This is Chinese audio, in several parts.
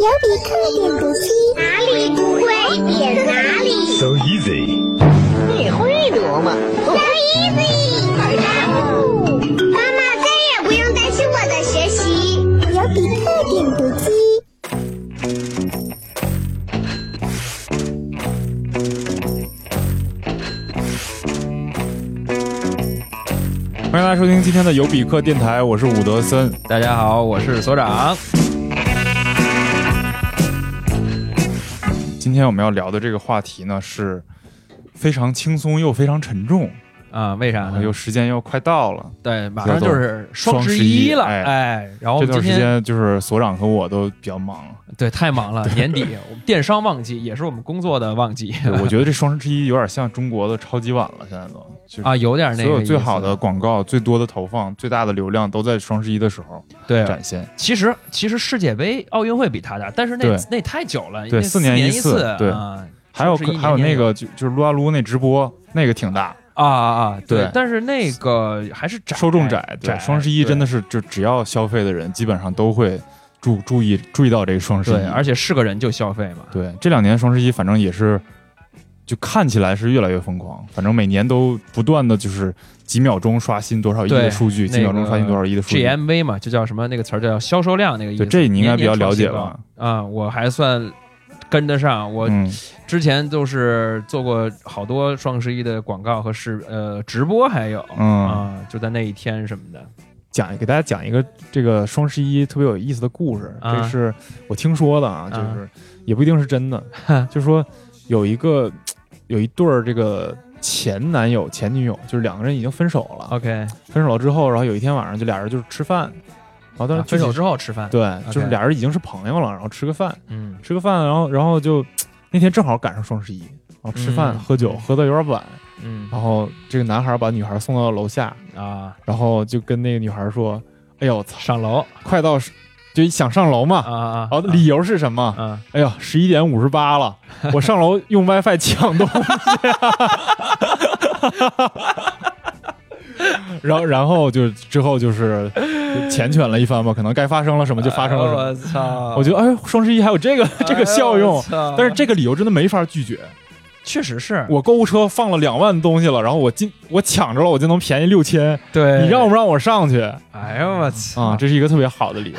有比特点读机，哪里不会点哪里。So easy. 你会读吗？So easy。妈妈再也不用担心我的学习。有比特点读机。欢迎大家收听今天的有比克电台，我是伍德森。大家好，我是所长。今天我们要聊的这个话题呢，是非常轻松又非常沉重，啊，为啥呢？又时间又快到了。对，马上就是双十一了，哎。哎，然后这段时间就是所长和我都比较忙，对太忙了，年底我们电商旺季也是我们工作的旺季。我觉得这双十一有点像中国的超级碗了，现在都。就是啊，有点那所个所有最好的广告、最多的投放、最大的流量都在双十一的时候对。展现。其实其实世界杯、奥运会比它大，但是那那太久了，对那四一年一次对啊还有还有那个就就是撸啊撸那直播，那个挺大，啊啊啊，对但是那个还是窄，受众窄。对，双十一真的是是就只要消费的人，基本上都会注注意注意到这个双十一。对，而且是个人就消费嘛。对这两年双十一，反正也是，就看起来是越来越疯狂。反正每年都不断的就是几秒钟刷新多少亿的数据，几秒钟刷新多少亿的数据。GMV 嘛，就叫什么那个词儿叫销售量那个意思。对这你应该比较了解吧啊、我还算跟得上。我嗯，之前都是做过好多双十一的广告和视呃直播，还有嗯啊、就在那一天什么的。讲给大家讲一个这个双十一特别有意思的故事，啊这是我听说的啊，就是也不一定是真的，就是说有一个有一对儿这个前男友前女友，就是两个人已经分手了，OK，分手了之后，然后有一天晚上就俩人就是吃饭，然后但是啊分手之后后吃饭。对，就是俩人已经是朋友了，然后吃个饭，嗯。吃个饭，然后然后就 那天正好赶上双十一，然后吃饭、嗯。喝酒喝的有点晚，嗯。然后这个男孩把女孩送到楼下，啊，然后就跟那个女孩说：“哎呦我操，上楼。快到十就想上楼嘛。啊啊，然后理由是什么？啊哎呀，十一点五十八了，我上楼用 WiFi 抢东西、然后，然后就之后就是就缱绻了一番吧，可能该发生了什么就发生了什么。哎我操！我觉得，哎，双十一还有这个这个效用但是这个理由真的没法拒绝。确实是我购物车放了两万东西了，然后我进我抢着了，我就能便宜六千，对你让不让我上去哎呦我操啊？这是一个特别好的理由，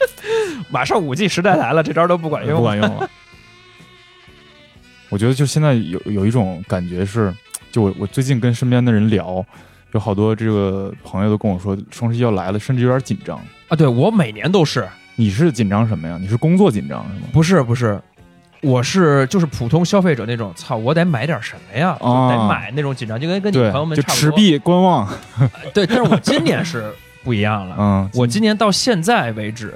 马上五 G 时代来了，这招都不管用。不管用了。我觉得就现在有有一种感觉是，就我我最近跟身边的人聊，有好多这个朋友都跟我说，双十一要来了，甚至有点紧张。啊！对我每年都是，你是紧张什么呀？你是工作紧张是吗？不是不是，我是就是普通消费者那种，操，我得买点什么呀？得买那种紧张，就跟跟你朋友，们就差不多。持币观望。对，但是我今年是不一样了。嗯，我今年到现在为止，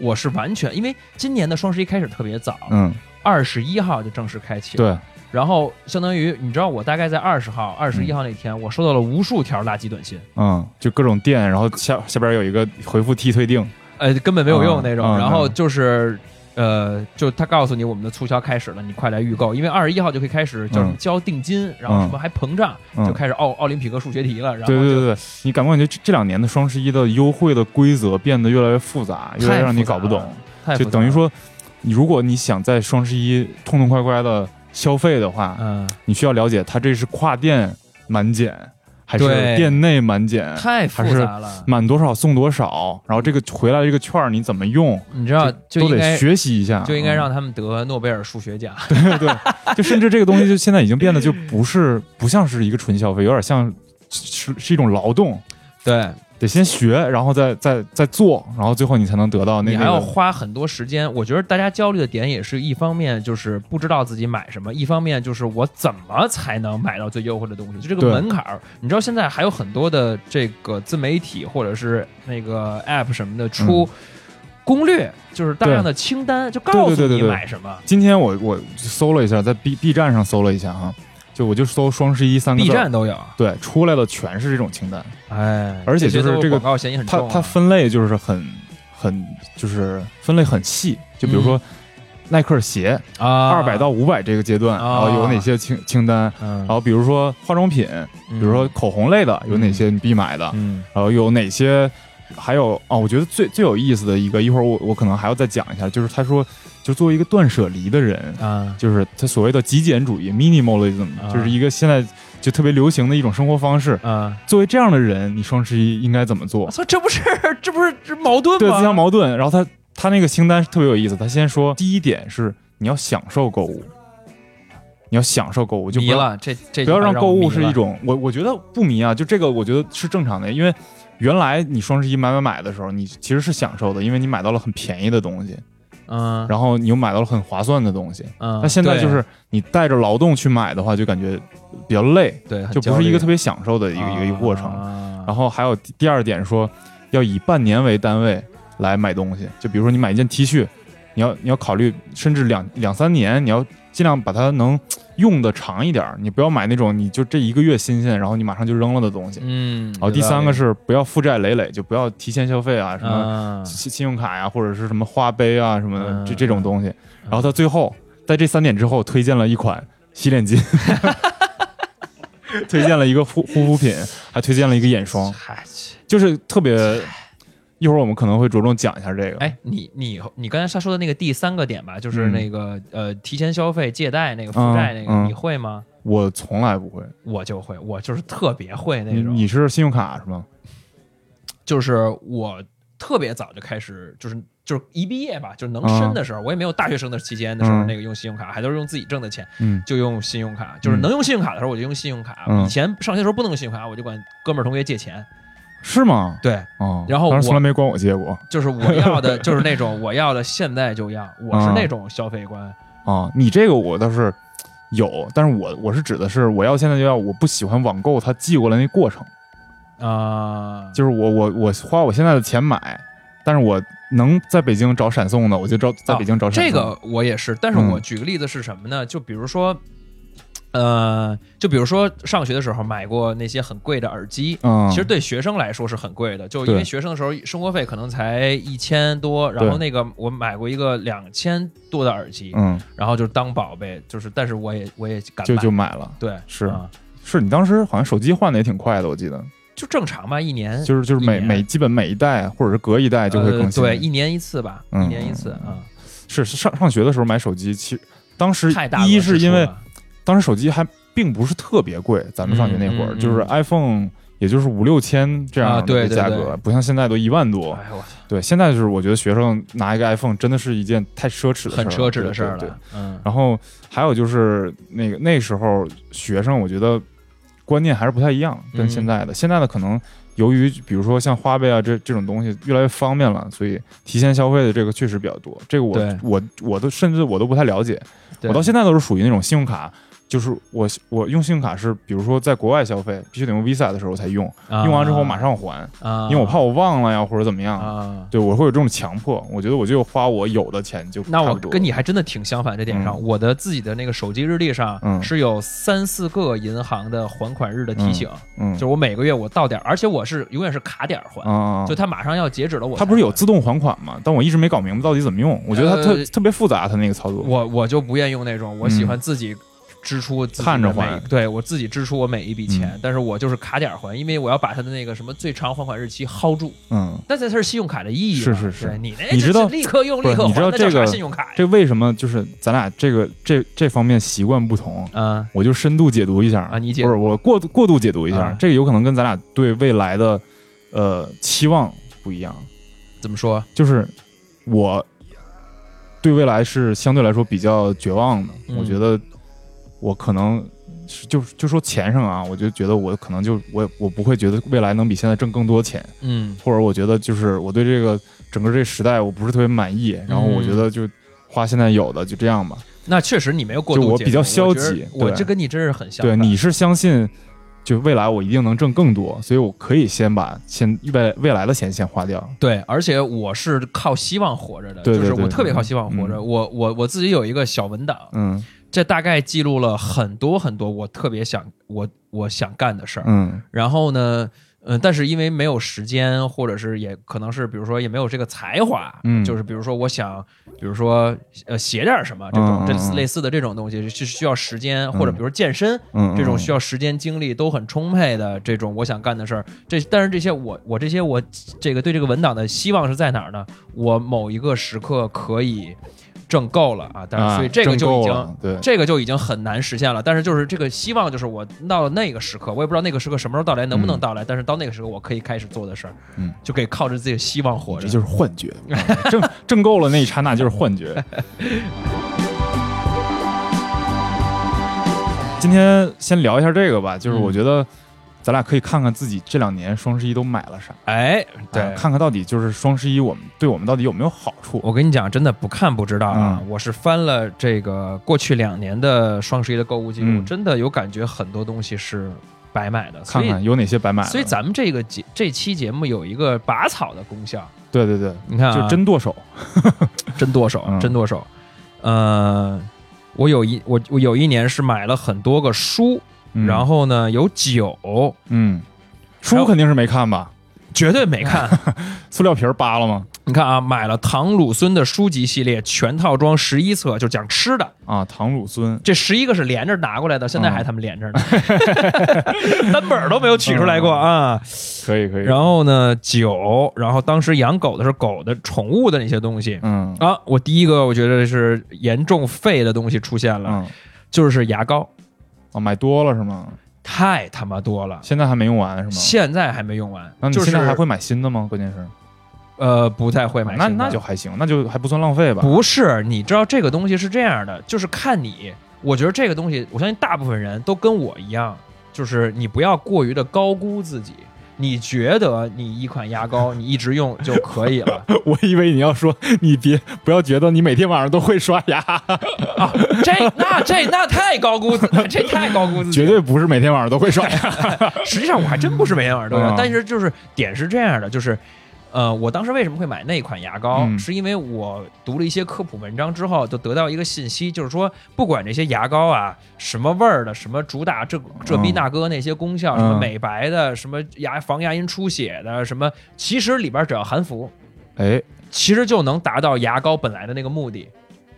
我是完全因为今年的双十一开始特别早，嗯，二十一号就正式开启了。对，然后相当于你知道，我大概在二十号、二十一号那天，我收到了无数条垃圾短信，嗯，就各种店，然后下下边有一个回复替退订，呃，根本没有用那种。然后就是。呃，就他告诉你我们的促销开始了，你快来预购，因为二十一号就可以开始叫什么嗯交定金，然后什么还膨胀，嗯就开始奥奥林匹克数学题了。然后对对对对，你感不感觉这这两年的双十一的优惠的规则变得越来越复杂，越来越让你搞不懂？就等于说，你如果你想在双十一痛痛快快的消费的话，嗯，你需要了解它这是跨店满减，还是店内满减，太复杂了。满多少送多少，然后这个回来的这个券儿你怎么用，你知道，就都得学习一下，就应该嗯。让他们得诺贝尔数学奖。对对，就甚至这个东西就现在已经变得就不是不像是一个纯消费，有点像是是一种劳动，对得先学，然后再再再做，然后最后你才能得到那个。你还要花很多时间。我觉得大家焦虑的点也是一方面就是不知道自己买什么，一方面就是我怎么才能买到最优惠的东西，就这个门槛儿。你知道现在还有很多的这个自媒体或者是那个 app 什么的出攻略，就是大量的清单，就告诉你买什么。今天我我搜了一下，在 B B 站上搜了一下哈，就我就搜双十一三个站都有，对出来的全是这种清单，哎，而且就是这个广告嫌疑很它重啊。它分类就是很很就是分类很细，就比如说耐克鞋嗯啊，二百到五百这个阶段，啊。然后有哪些清清单，嗯，然后比如说化妆品，比比如说口红类的有哪些你必买的，嗯。然后有哪些还有哦，我觉得最最有意思的一个，一会儿我我可能还要再讲一下，就是他说，就作为一个断舍离的人，啊，就是他所谓的极简主义 （minimalism），、啊就是一个现在就特别流行的一种生活方式。啊，作为这样的人，你双十一应该怎么做我？操，这不是这不是这矛盾吗对，自相矛盾。然后他他那个清单特别有意思，他先说第一点是你要享受购物，你要享受购物，就不要迷了，这这不要让购物是一种种，我我觉得不迷啊，就这个我觉得是正常的，因为原来你双十一买买买的时候，你其实是享受的，因为你买到了很便宜的东西，嗯。然后你又买到了很划算的东西。嗯，那现在就是你带着劳动去买的话，就感觉比较累，对，就不是一个特别享受的一个、一个一个过程。啊然后还有第第二点说，要以半年为单位来买东西，就比如说你买一件 T 恤，你要你要考虑甚至两两三年，你要尽量把它能用的长一点儿，你不要买那种你就这一个月新鲜，然后你马上就扔了的东西。嗯，然后第三个是不要负债累累，就不要提前消费啊，什么啊，信信用卡呀，或者是什么花呗啊什么的嗯这这种东西。然后到最后，在这三点之后，推荐了一款洗脸巾，推荐了一个护护肤品，还推荐了一个眼霜，就是特别。一会儿我们可能会着重讲一下这个。哎，你你你刚才他说的那个第三个点吧，就是嗯那个、呃提前消费、借贷那个负债那个，嗯嗯你会吗？我从来不会。我就会，我就是特别会那种，你是信用卡是吗？就是我特别早就开始，就是就是一毕业吧，就是能申的时候，我也没有大学生的期间的时候，嗯那个用信用卡，还都是用自己挣的钱，嗯就用信用卡，就是能用信用卡的时候我就用信用卡。嗯以前上学的时候不能用信用卡，我就管哥们儿同学借钱。是吗？对，哦，然后我当时从来没管我借过。就是我要的，就是那种我要的，现在就要，我是嗯那种消费观。啊，你这个我倒是有，但是我我是指的是我要现在就要，我不喜欢网购他寄过来那过程，啊，就是我我我花我现在的钱买，但是我能在北京找闪送的，我就找在北京找闪送。这个我也是，但是嗯我举个例子是什么呢？就比如说，呃，就比如说上学的时候买过那些很贵的耳机。嗯，其实对学生来说是很贵的，就因为学生的时候生活费可能才一千多，然后那个我买过一个两千多的耳机，嗯然后就是当宝贝，就是但是我也我也敢就就买了。对是啊是你当时好像手机换的也挺快的，我记得，就正常吧，一年就是就是每每基本每一代或者是隔一代就会更新。呃对，一年一次吧，嗯一年一次啊，是是上上学的时候买手机，其实当时太大一是因为当时手机还并不是特别贵，咱们上学那会儿、就是 iPhone 也就是五六千这样的价格，对不像现在都一万多。哎我操，对，现在就是我觉得学生拿一个 iPhone 真的是一件太奢侈的事儿，很奢侈的事儿了，嗯然后还有就是那个那时候学生，我觉得观念还是不太一样，跟嗯现在的。现在的可能由于比如说像花呗啊这这种东西越来越方便了，所以提前消费的这个确实比较多。这个我我我都甚至我都不太了解，我到现在都是属于那种信用卡。就是我我用信用卡是，比如说在国外消费，必须得用 Visa 的时候才用，用完之后马上还，啊，因为我怕我忘了呀或者怎么样，啊。对我会有这种强迫。我觉得我就花我有的钱就那我跟你还真的挺相反，这点上，嗯我的自己的那个手机日历上嗯是有三四个银行的还款日的提醒，嗯就是我每个月我到点，而且我是永远是卡点还，啊，就它马上要截止了，我它不是有自动还款吗？但我一直没搞明白到底怎么用。我觉得它特、呃特别复杂，它那个操作。我我就不愿意用那种，我喜欢自己支出自己看着还对我自己支出我每一笔钱，嗯但是我就是卡点儿还，因为我要把他的那个什么最长还款日期薅住，嗯，那这才是信用卡的意义。是是是你那你知道立刻用立刻还，那叫你知道这个信用卡？这为什么就是咱俩这个这这方面习惯不同？嗯我就深度解读一下啊你解不是我过过度解读一下，啊这个有可能跟咱俩对未来的呃期望不一样。怎么说？就是我对未来是相对来说比较绝望的，嗯我觉得我可能就就说钱上啊，我就觉得我可能就我我不会觉得未来能比现在挣更多钱，嗯。或者我觉得就是我对这个整个这个时代我不是特别满意，然后我觉得就花现在有的就这样吧。那确实你没有过度就我比较消极我对。这跟你真是很像对，你是相信就未来我一定能挣更多，所以我可以先把先未未来的钱先花掉。对，而且我是靠希望活着的，对对对就是我特别靠希望活着。嗯我我我自己有一个小文档，嗯这大概记录了很多很多我特别想我我想干的事儿。嗯。然后呢，嗯，但是因为没有时间，或者是也可能是，比如说也没有这个才华，嗯。就是比如说我想，比如说呃写点什么这种这类似的这种东西是需要时间，或者比如健身，嗯这种需要要时间精力都很充沛的这种我想干的事儿，这但是这些我我这些我这个对这个文档的希望是在哪儿呢？我某一个时刻可以挣够了啊，但是所以这个就已经。对这个就已经很难实现了，但是就是这个希望，就是我到了那个时刻，我也不知道那个时刻什么时候到来，能不能到来，但是到那个时候，我可以开始做的事儿，嗯，就可以靠着自己的希望活着。这就是幻觉，啊 挣挣够了那一刹那就是幻觉。今天先聊一下这个吧，就是嗯我觉得咱俩可以看看自己这两年双十一都买了啥，哎，对，啊看看到底就是双十一我们对我们到底有没有好处。我跟你讲，真的不看不知道啊！嗯。我是翻了这个过去两年的双十一的购物记录，嗯。真的有感觉很多东西是白买的。看看有哪些白买的，所以咱们这个节这期节目有一个拔草的功效，对对对，你看啊，就真剁手，真剁手，嗯。真剁手。呃，我有一我我有一年是买了很多个书，嗯然后呢有酒，嗯，还有书肯定是没看吧？绝对没看。塑料皮儿扒了吗？你看啊，买了唐鲁孙的书籍系列全套装十一册，就讲吃的。啊，唐鲁孙，这十一个是连着拿过来的，现在嗯还他们连着呢，单本儿都没有取出来过啊。可以可以。然后呢，酒，然后当时养狗的是狗的宠物的那些东西嗯啊。我第一个我觉得是严重废的东西出现了，嗯，就是牙膏，哦，买多了是吗？太他妈多了，现在还没用完是吗？现在还没用完那，你就是现在还会买新的吗？关键是，呃不太会买那新的那就还行，那就还不算浪费吧？不是，你知道这个东西是这样的，就是看你。我觉得这个东西，我相信大部分人都跟我一样，就是你不要过于的高估自己。你觉得你一款牙膏 你一直用就可以了 我以为你要说你别不要觉得你每天晚上都会刷牙，啊？这那这那太高估自，这太高估自己了。绝对不是每天晚上都会刷牙。实际上我还真不是每天晚上都用嗯，但是就是点是这样的，就是。呃，我当时为什么会买那款牙膏？嗯是因为我读了一些科普文章之后，就得到一个信息，就是说，不管这些牙膏啊，什么味儿的，什么主打这这逼嗯那哥那些功效，嗯什么美白的，什么牙防牙龈出血的，什么，其实里边只要含氟，哎，其实就能达到牙膏本来的那个目的。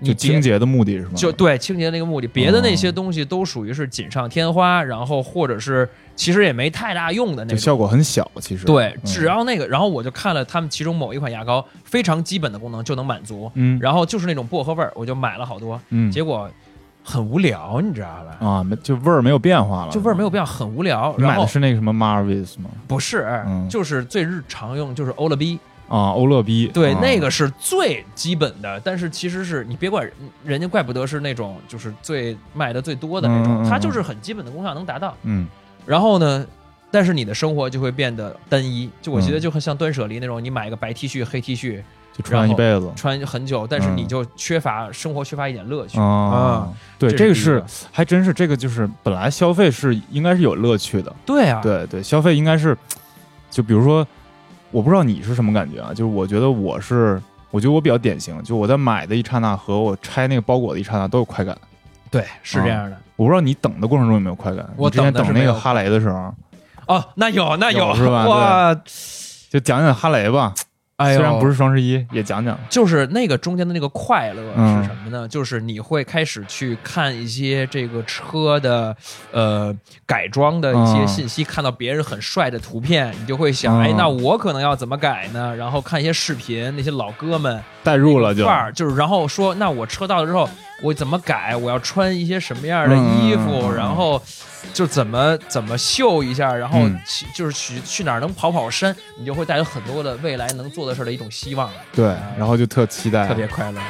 就清洁的目的是吗？就对清洁的那个目的，别的那些哦东西都属于是锦上添花，然后或者是其实也没太大用的那种。效果很小，其实对，嗯只要那个，然后我就看了他们其中某一款牙膏，非常基本的功能就能满足，嗯然后就是那种薄荷味儿，我就买了好多，嗯结果很无聊，你知道吧？啊，没就味儿没有变化了，就味儿没有变，很无聊。买的是那个什么 Marvis 吗？不是，嗯就是最日常用，就是欧乐 B，啊，欧乐 B，对，啊。那个是最基本的，但是其实是你别管人家，怪不得是那种就是最卖的最多的那种，嗯嗯嗯。它就是很基本的功效能达到。嗯。然后呢，但是你的生活就会变得单一，就我觉得嗯就很像断舍离那种，你买个白 T 恤、黑 T 恤就穿一辈子。穿很久，但是嗯。你就缺乏生活缺乏一点乐趣。啊。对，这这个是还真是这个就是本来消费是应该是有乐趣的，对啊，对对，消费应该是就比如说，我不知道你是什么感觉啊，就是我觉得我是。我觉得我比较典型，就我在买的一刹那和我拆那个包裹的一刹那都有快感。对，是这样的。我不知道你等的过程中有没有快感？我之前等那个哈雷的时候，哦，那有那有是吧 哇，就讲讲哈雷吧。哎呦，虽然不是双十一，也讲讲。就是那个中间的那个快乐嗯是什么呢？就是你会开始去看一些这个车的呃改装的一些嗯信息，看到别人很帅的图片，你就会想，嗯哎，那我可能要怎么改呢？然后看一些视频，那些老哥们代入了就范儿，就是然后说，那我车到了之后，我怎么改？我要穿一些什么样的衣服？然后就怎么怎么秀一下，然后嗯。去、就是去去哪儿能跑跑山，你就会带有很多的未来能做的事儿的一种希望，对，然后就特期待，特别快乐。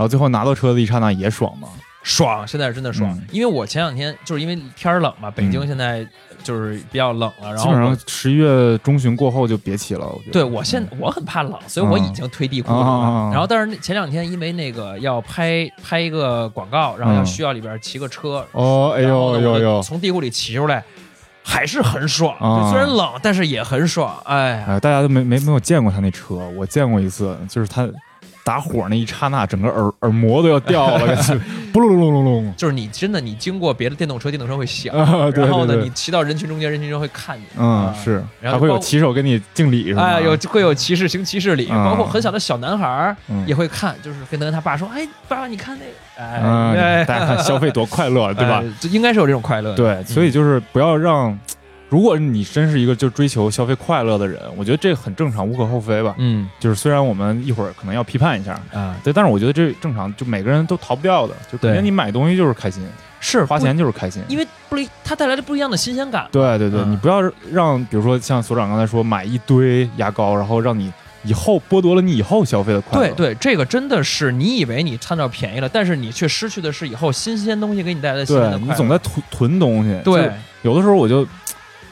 后最后拿到车的一刹那也爽嘛。爽，现在是真的爽。嗯因为我前两天就是因为天儿冷嘛，北京嗯现在就是比较冷了，然后我基本上十一月中旬过后就别骑了，我觉得。对我现我很怕冷，所以我已经推地库了。啊啊啊啊然后但是那前两天因为那个要拍拍一个广告，然后要嗯需要里边骑个车，哦，哎然后呢我就呦呦呦，从地库里骑出来，还是很爽。啊对虽然冷，但是也很爽。哎呀，哎，大家都没没没有见过他那车，我见过一次，就是他打火那一刹那，整个耳耳膜都要掉了，感觉 不隆隆隆隆就是你真的你经过别的电动车，电动车会响，啊对然后呢，你骑到人群中间，人群中会看你。嗯啊，是，还会有然后包骑手跟你敬礼是吧？哎，有会有骑士行骑士礼，嗯包括很小的小男孩也会看，就是跟跟他爸说：“哎，爸爸，你看那个，哎，嗯，哎大家看消费多快乐，对吧哎？这应该是有这种快乐。对，所以就是不要让，如果你真是一个就追求消费快乐的人，我觉得这个很正常，无可厚非吧。嗯就是虽然我们一会儿可能要批判一下，啊，对，但是我觉得这正常，就每个人都逃不掉的，就肯对定你买东西就是开心，是花，钱就是开心。因为不一，它带来了不一样的新鲜感。对对对，嗯你不要让，比如说像所长刚才说，买一堆牙膏，然后让你以后剥夺了你以后消费的快乐。对对，这个真的是你以为你贪到便宜了，但是你却失去的是以后新鲜东西给你带来的新鲜的对，快乐。你总在囤囤东西。对有的时候我就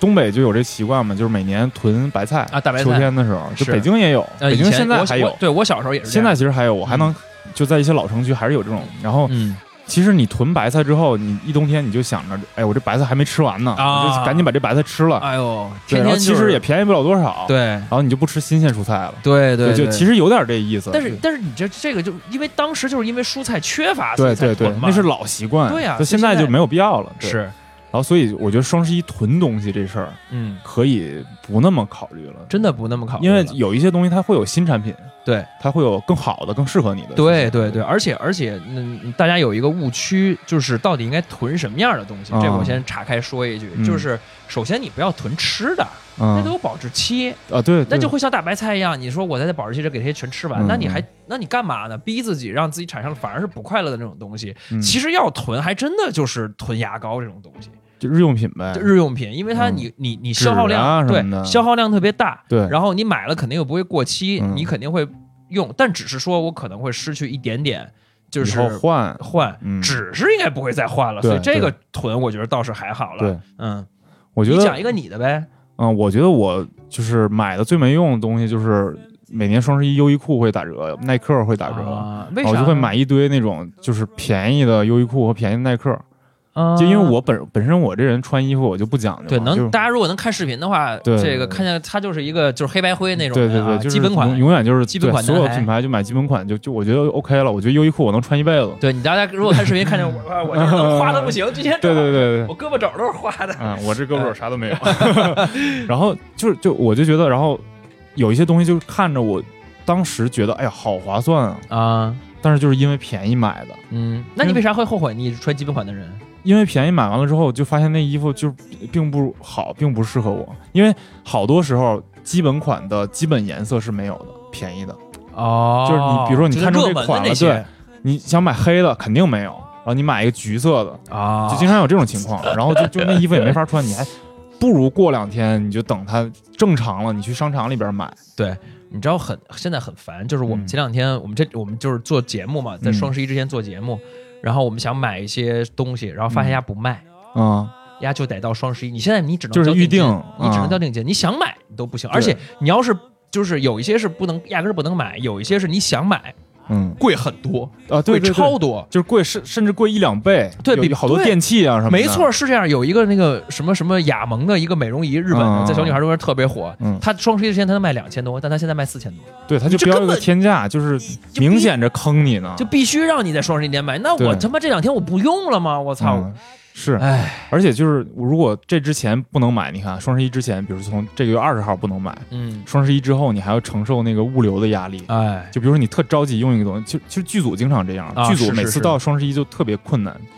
东北就有这习惯嘛，就是每年囤白菜啊大白菜秋天的时候，就北京也有，呃，北京现在还有，对我小时候也是现。在其实还有，我还能就在一些老城区还是有这种。然后嗯，其实你囤白菜之后，你一冬天你就想着，哎，我这白菜还没吃完呢，就赶紧把这白菜吃了。哎呦，对，然后其天天就是实也便宜不了多少。，对然后你就不吃新鲜蔬菜了。对对，就其实有点这意思。但是但是你这这个就因为当时就是因为蔬菜缺乏，对对对那是老习惯。对呀就现在就没有必要了。是然后所以我觉得双十一囤东西这事儿嗯，可以不那么考虑了，真的不那么考虑因为有一些东西它会有新产品，对它会有更好的、更适合你的。对对对，而且而且，嗯，大家有一个误区，就是到底应该囤什么样的东西？啊这我先岔开说一句，嗯就是首先你不要囤吃的，那都嗯有保质期，啊，对，对那就会像大白菜一样，你说我在这保质期这给这些全吃完，嗯那你还那你干嘛呢？逼自己让自己产生反而是不快乐的那种东西。嗯其实要囤，还真的就是囤牙膏这种东西，就日用品呗。就。日用品，因为它嗯。你你你消耗量、对消耗量特别大，对。然后你买了肯定又不会过期，嗯。你肯定会用，但只是说我可能会失去一点点，就是换，换，嗯。只是应该不会再换了，所以这个囤我觉得倒是还好了。对，嗯，我觉得你讲一个你的呗。嗯，我觉得我就是买的最没用的东西，就是每年双十一优衣库会打折，耐克会打折，啊，为啥？我就会买一堆那种就是便宜的优衣库和便宜的耐克，啊，就因为我本本身我这人穿衣服我就不讲究，对，能大家如果能看视频的话，对这个看见它就是一个就是黑白灰那种对对对，就是基本款永。远就是基本款所有品牌就买基本款，就就我觉得 OK 了。我觉得优衣库我能穿一辈子。对你大家如果看视频看见我，我这能花的不行，今天对对对对我胳膊肘都是花的。嗯，我这胳膊肘啥都没有。然后就是就我就觉得，然后有一些东西就是看着我当时觉得哎呀好划算啊，啊，但是就是因为便宜买的，嗯，那你为啥会后悔你穿基本款的人？因为便宜买完了之后，就发现那衣服就并不好，并不适合我。因为好多时候基本款的基本颜色是没有的，便宜的。哦就是你比如说你看中这款了对你想买黑的肯定没有，然后你买一个橘色的，啊，就经常有这种情况。然后就就那衣服也没法穿，你还不如过两天你就等它正常了，你去商场里边买。对，你知道很现在很烦，就是我们嗯前两天、我们这我们就是做节目嘛，在嗯双十一之前做节目，然后我们想买一些东西，然后发现嗯人家不卖，嗯，人家就得到双十一。你现在你只能就是预定你只能啊交定金，你想买你都不行。而且你要是就是有一些是不能压根儿不能买，有一些是你想买嗯贵很多，啊，对贵超多。就是贵甚甚至贵一两倍，对比好多电器啊什么的。没错，，是这样。有一个那个什么什么雅萌的一个美容仪，日本的，嗯在小女孩中间特别火。嗯它双十一之前它能卖两千多，但它现在卖四千多，对，它就标了个这根本天价，就是明显着坑你呢。就必须让你在双十一年买。那我他妈这两天我不用了吗？我操！嗯是，哎，而且就是如果这之前不能买，你看双十一之前，比如从这个月二十号不能买，嗯，双十一之后你还要承受那个物流的压力。哎，就比如说你特着急用一个东西，就其实剧组经常这样，啊剧组每次到双十一就特别困难，是就是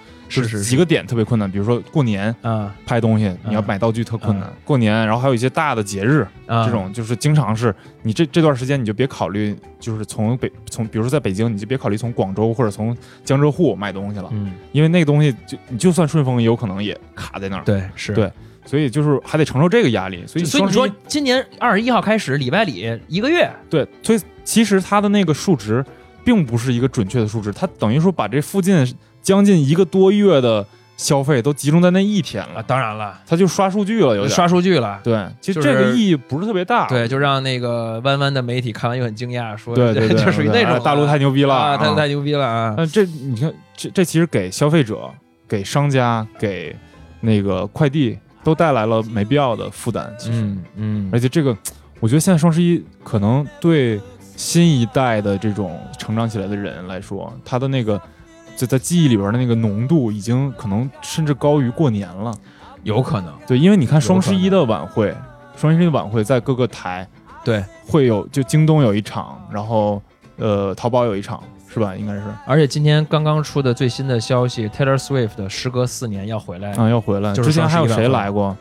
几个点特别困难，比如说过年啊。拍东西，你要嗯买道具特困难，过年，然后还有一些大的节日，啊，这种就是经常是你这这段时间你就别考虑，就是从北从比如说在北京，你就别考虑从广州或者从江浙沪买东西了，嗯，因为那个东西就你就算顺丰也有可能也卡在那儿，对，是。对。所以就是还得承受这个压力，所以所以你说今年二十一号开始礼拜里一个月，对，所以其实它的那个数值并不是一个准确的数值，它等于说把这附近将近一个多月的消费都集中在那一天啊，了，当然了，他就刷数据了，有点刷数据了。对，其实这个意义不是特别大，对，就让那个弯弯的媒体看完又很惊讶，说对对对，就属于那种哎大陆太牛逼了啊，太太牛逼了啊！但这你看，这这其实给消费者、给商家、给那个快递都带来了没必要的负担。其实，嗯嗯而且这个，我觉得现在双十一可能对新一代的这种成长起来的人来说，他的那个就在记忆里边的那个浓度，已经可能甚至高于过年了。有可能，对，因为你看双十一的晚会，双十一的晚会在各个台对，会有，就京东有一场，然后呃，淘宝有一场，是吧？应该是而且今天刚刚出的最新的消息，Taylor Swift 时隔四年要回来，啊，要回来。就是之前还有谁来过？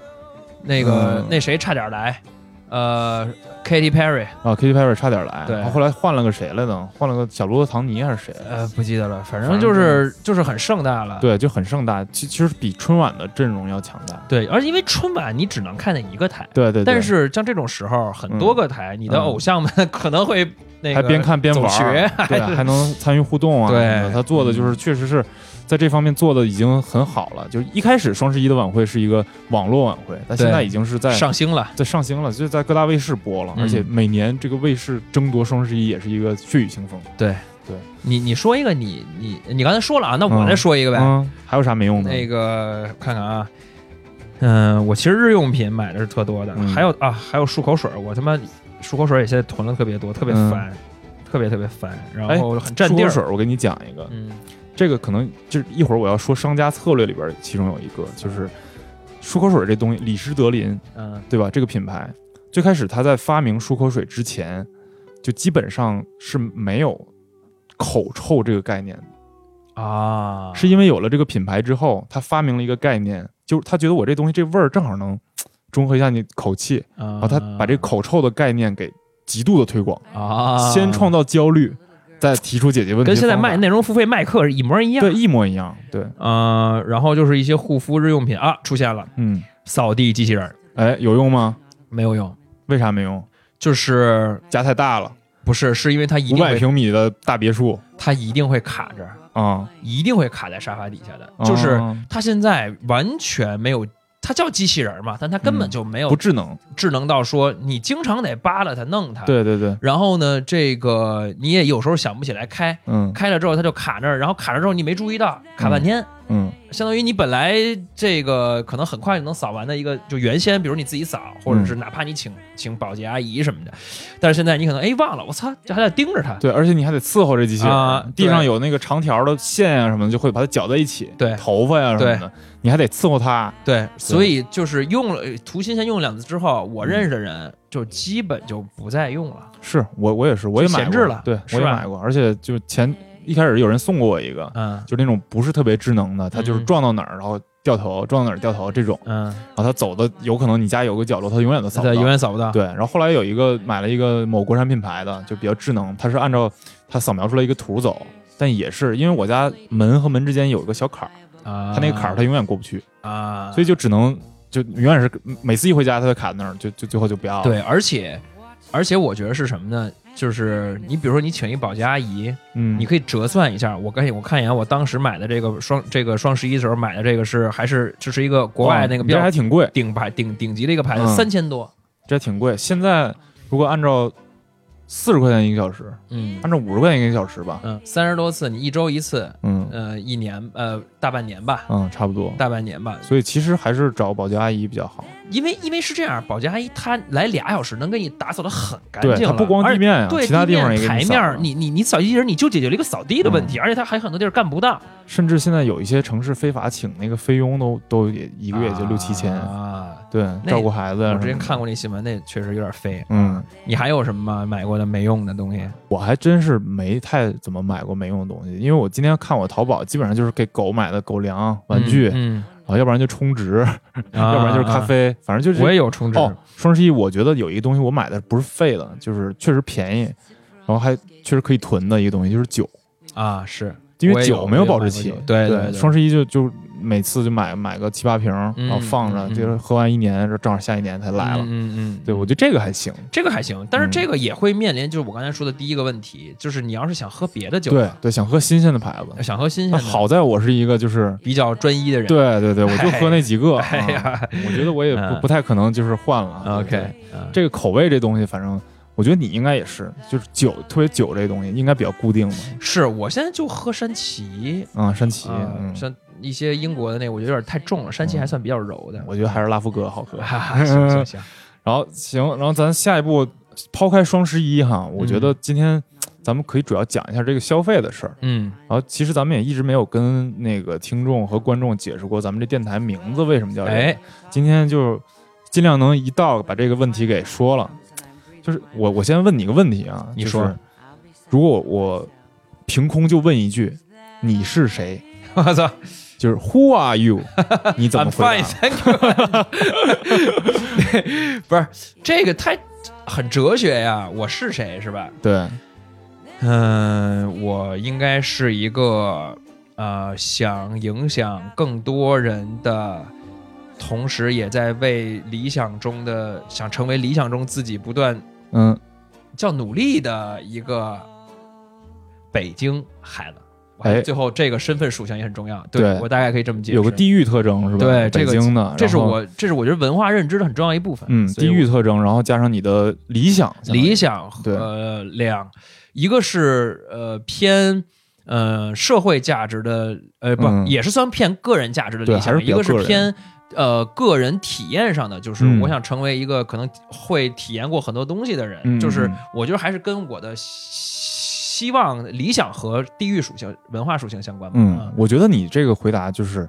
那个嗯那谁差点来，呃，Katy Perry，啊，Katy Perry 差点来，对后后来换了个谁来着？换了个小罗伯·唐尼还是谁？呃，不记得了，反正就是就是很盛大了。对，就很盛大，其其实比春晚的阵容要强大。对，而且因为春晚你只能看见一个台，对对对，但是像这种时候，很多个台，你的嗯偶像们可能会那个还边看边玩对，还能参与互动啊。对他做的就是确实是在这方面做的已经很好了。就是一开始双十一的晚会是一个网络晚会，但现在已经是在上星了。在上星了，就在各大卫视播了，嗯而且每年这个卫视争夺双十一也是一个血雨腥风。对对，你你说一个你你你刚才说了啊，那我再说一个呗。嗯，还有啥没用的？那个看看啊，嗯、我其实日用品买的是特多的，嗯还有啊，还有漱口水，我他妈漱口水也现在囤了特别多，特别嗯烦，特别特别烦，然哎后很占地儿。漱口水，我给你讲一个，嗯这个可能就是一会儿我要说商家策略里边，其中有一个就是漱口水这东西，李施德林嗯。对吧？这个品牌最开始他在发明漱口水之前，就基本上是没有口臭这个概念的，啊，是因为有了这个品牌之后，他发明了一个概念，就是他觉得我这东西这味儿正好能中和一下你口气，然然后他把这口臭的概念给极度的推广，啊，先创造焦虑，再提出解决问题跟现在卖内容付费卖课是一模一样。对一模一样，对，呃，然后就是一些护肤日用品啊出现了，嗯，扫地机器人儿哎，有用吗？没有用，为啥没用？就是家太大了，不是是因为它一五百平米的大别墅它一定会卡着，啊，一定会卡在沙发底下的，就是啊它现在完全没有。它叫机器人儿嘛，但它根本就没有不智能，智能到说你经常得扒拉它弄它。。对对对，然后呢，这个你也有时候想不起来开，嗯开了之后它就卡那儿，然后卡了之后你没注意到，卡半天。嗯相当于你本来这个可能很快就能扫完的一个，就原先比如你自己扫，或者是哪怕你请请保洁阿姨什么的，但是现在你可能哎忘了，我操，这还得盯着它。对，而且你还得伺候这机器人，啊地上有那个长条的线啊什么的，就会把它搅在一起，对头发呀、什么的，你还得伺候它。对，所以就是用了图新鲜用了两次之后，我认识的人就基本就不再用了。是我我也是，我也买过闲置了对，我也买过，而且就前一开始有人送过我一个，嗯就那种不是特别智能的，它就是嗯撞到哪儿然后掉头，撞到哪儿掉头这种，嗯，然后它走的有可能你家有个角落，它永远都扫不，到永。远扫不到。对，然后后来有一个买了一个某国产品牌的，就比较智能，它是按照它扫描出来一个图走，但也是因为我家门和门之间有一个小坎儿，啊，它那个坎儿它永远过不去，啊，所以就只能就永远是每次一回家它就卡在那儿，就就最后就不要了。对，而且而且我觉得是什么呢？就是你比如说你请一保洁阿姨，嗯，你可以折算一下。我刚我看一眼，我当时买的这个双这个双十一的时候买的这个是还是就是一个国外那个哦这比较还挺贵，顶牌顶顶级的一个牌子，嗯三千多。这还挺贵。现在如果按照四十块钱一个小时，嗯按照五十块钱一个小时吧，嗯，三十多次，你一周一次，嗯呃，一年呃大半年吧，嗯，差不多。大半年吧。所以其实还是找保洁阿姨比较好。因为因为是这样，保洁阿姨她来俩小时能给你打扫的很干对，净不光地面啊，对其他地方也给台面，你你你你扫地机器人你就解决了一个扫地的问题，而且它还有很多地儿干不到，甚至现在有一些城市非法请那个菲佣都都也一个月就六七千，啊。对，照顾孩子啊。我之前看过，那新闻，那确实有点飞。嗯，你还有什么吗买过的没用的东西？我还真是没太怎么买过没用的东西，因为我今天看我淘宝，基本上就是给狗买的狗粮、玩具，嗯，啊，要不然就充值，嗯要不然就是咖。啊啡，反正就是我也有充值，哦，双十一我觉得有一个东西我买的不是废的，就是确实便宜，然后还确实可以囤的一个东西，就是酒，啊，是因为酒没有保质期对对双十一就就每次就买买个七八瓶然后放着，就是喝完一年，这正好下一年才来了。嗯嗯嗯，对，我觉得这个还行。这个还行，但是嗯这个也会面临就是我刚才说的第一个问题，就是你要是想喝别的酒，对对，想喝新鲜的牌子。想喝新鲜的，好在我是一个就是，比较专一的人。对对对，我就喝那几个。哎呀啊我觉得我也不嗯不太可能就是换了。，OK，嗯这个口味这东西，反正我觉得你应该也是，就是酒，特别酒这东西应该比较固定嘛。是我现在就喝山崎，啊，山崎，啊嗯，像一些英国的那，我觉得有点太重了，山崎还算比较柔的。我觉得还是拉夫哥好喝。哈哈，行行行，然后行，然后咱下一步抛开双十一哈，我觉得今天咱们可以主要讲一下这个消费的事儿。嗯然后其实咱们也一直没有跟那个听众和观众解释过咱们这电台名字为什么叫这个。哎，今天就尽量能一道把这个问题给说了。就是我我先问你个问题啊，你说就是如果我凭空就问一句，你是谁？我操就是 Who are you？你怎么回答？thank you 不是这个太很哲学呀，我是谁是吧？对，嗯，我应该是一个呃想影响更多人的，同时也在为理想中的想成为理想中自己不断嗯，叫努力的一个北京孩子。我哎最后这个身份属性也很重要，对我大概可以这么解释。有个地域特征是吧？对这个北京的，这是我这是我觉得文化认知的很重要一部分。嗯地域特征，然后加上你的理想，理想对和两，一个是呃偏呃社会价值的，呃不、嗯也是算偏个人价值的理想，一个是偏呃个人体验上的，就是嗯我想成为一个可能会体验过很多东西的人，嗯就是嗯我觉得还是跟我的希希望、理想和地域属性、文化属性相关吗。嗯，我觉得你这个回答就是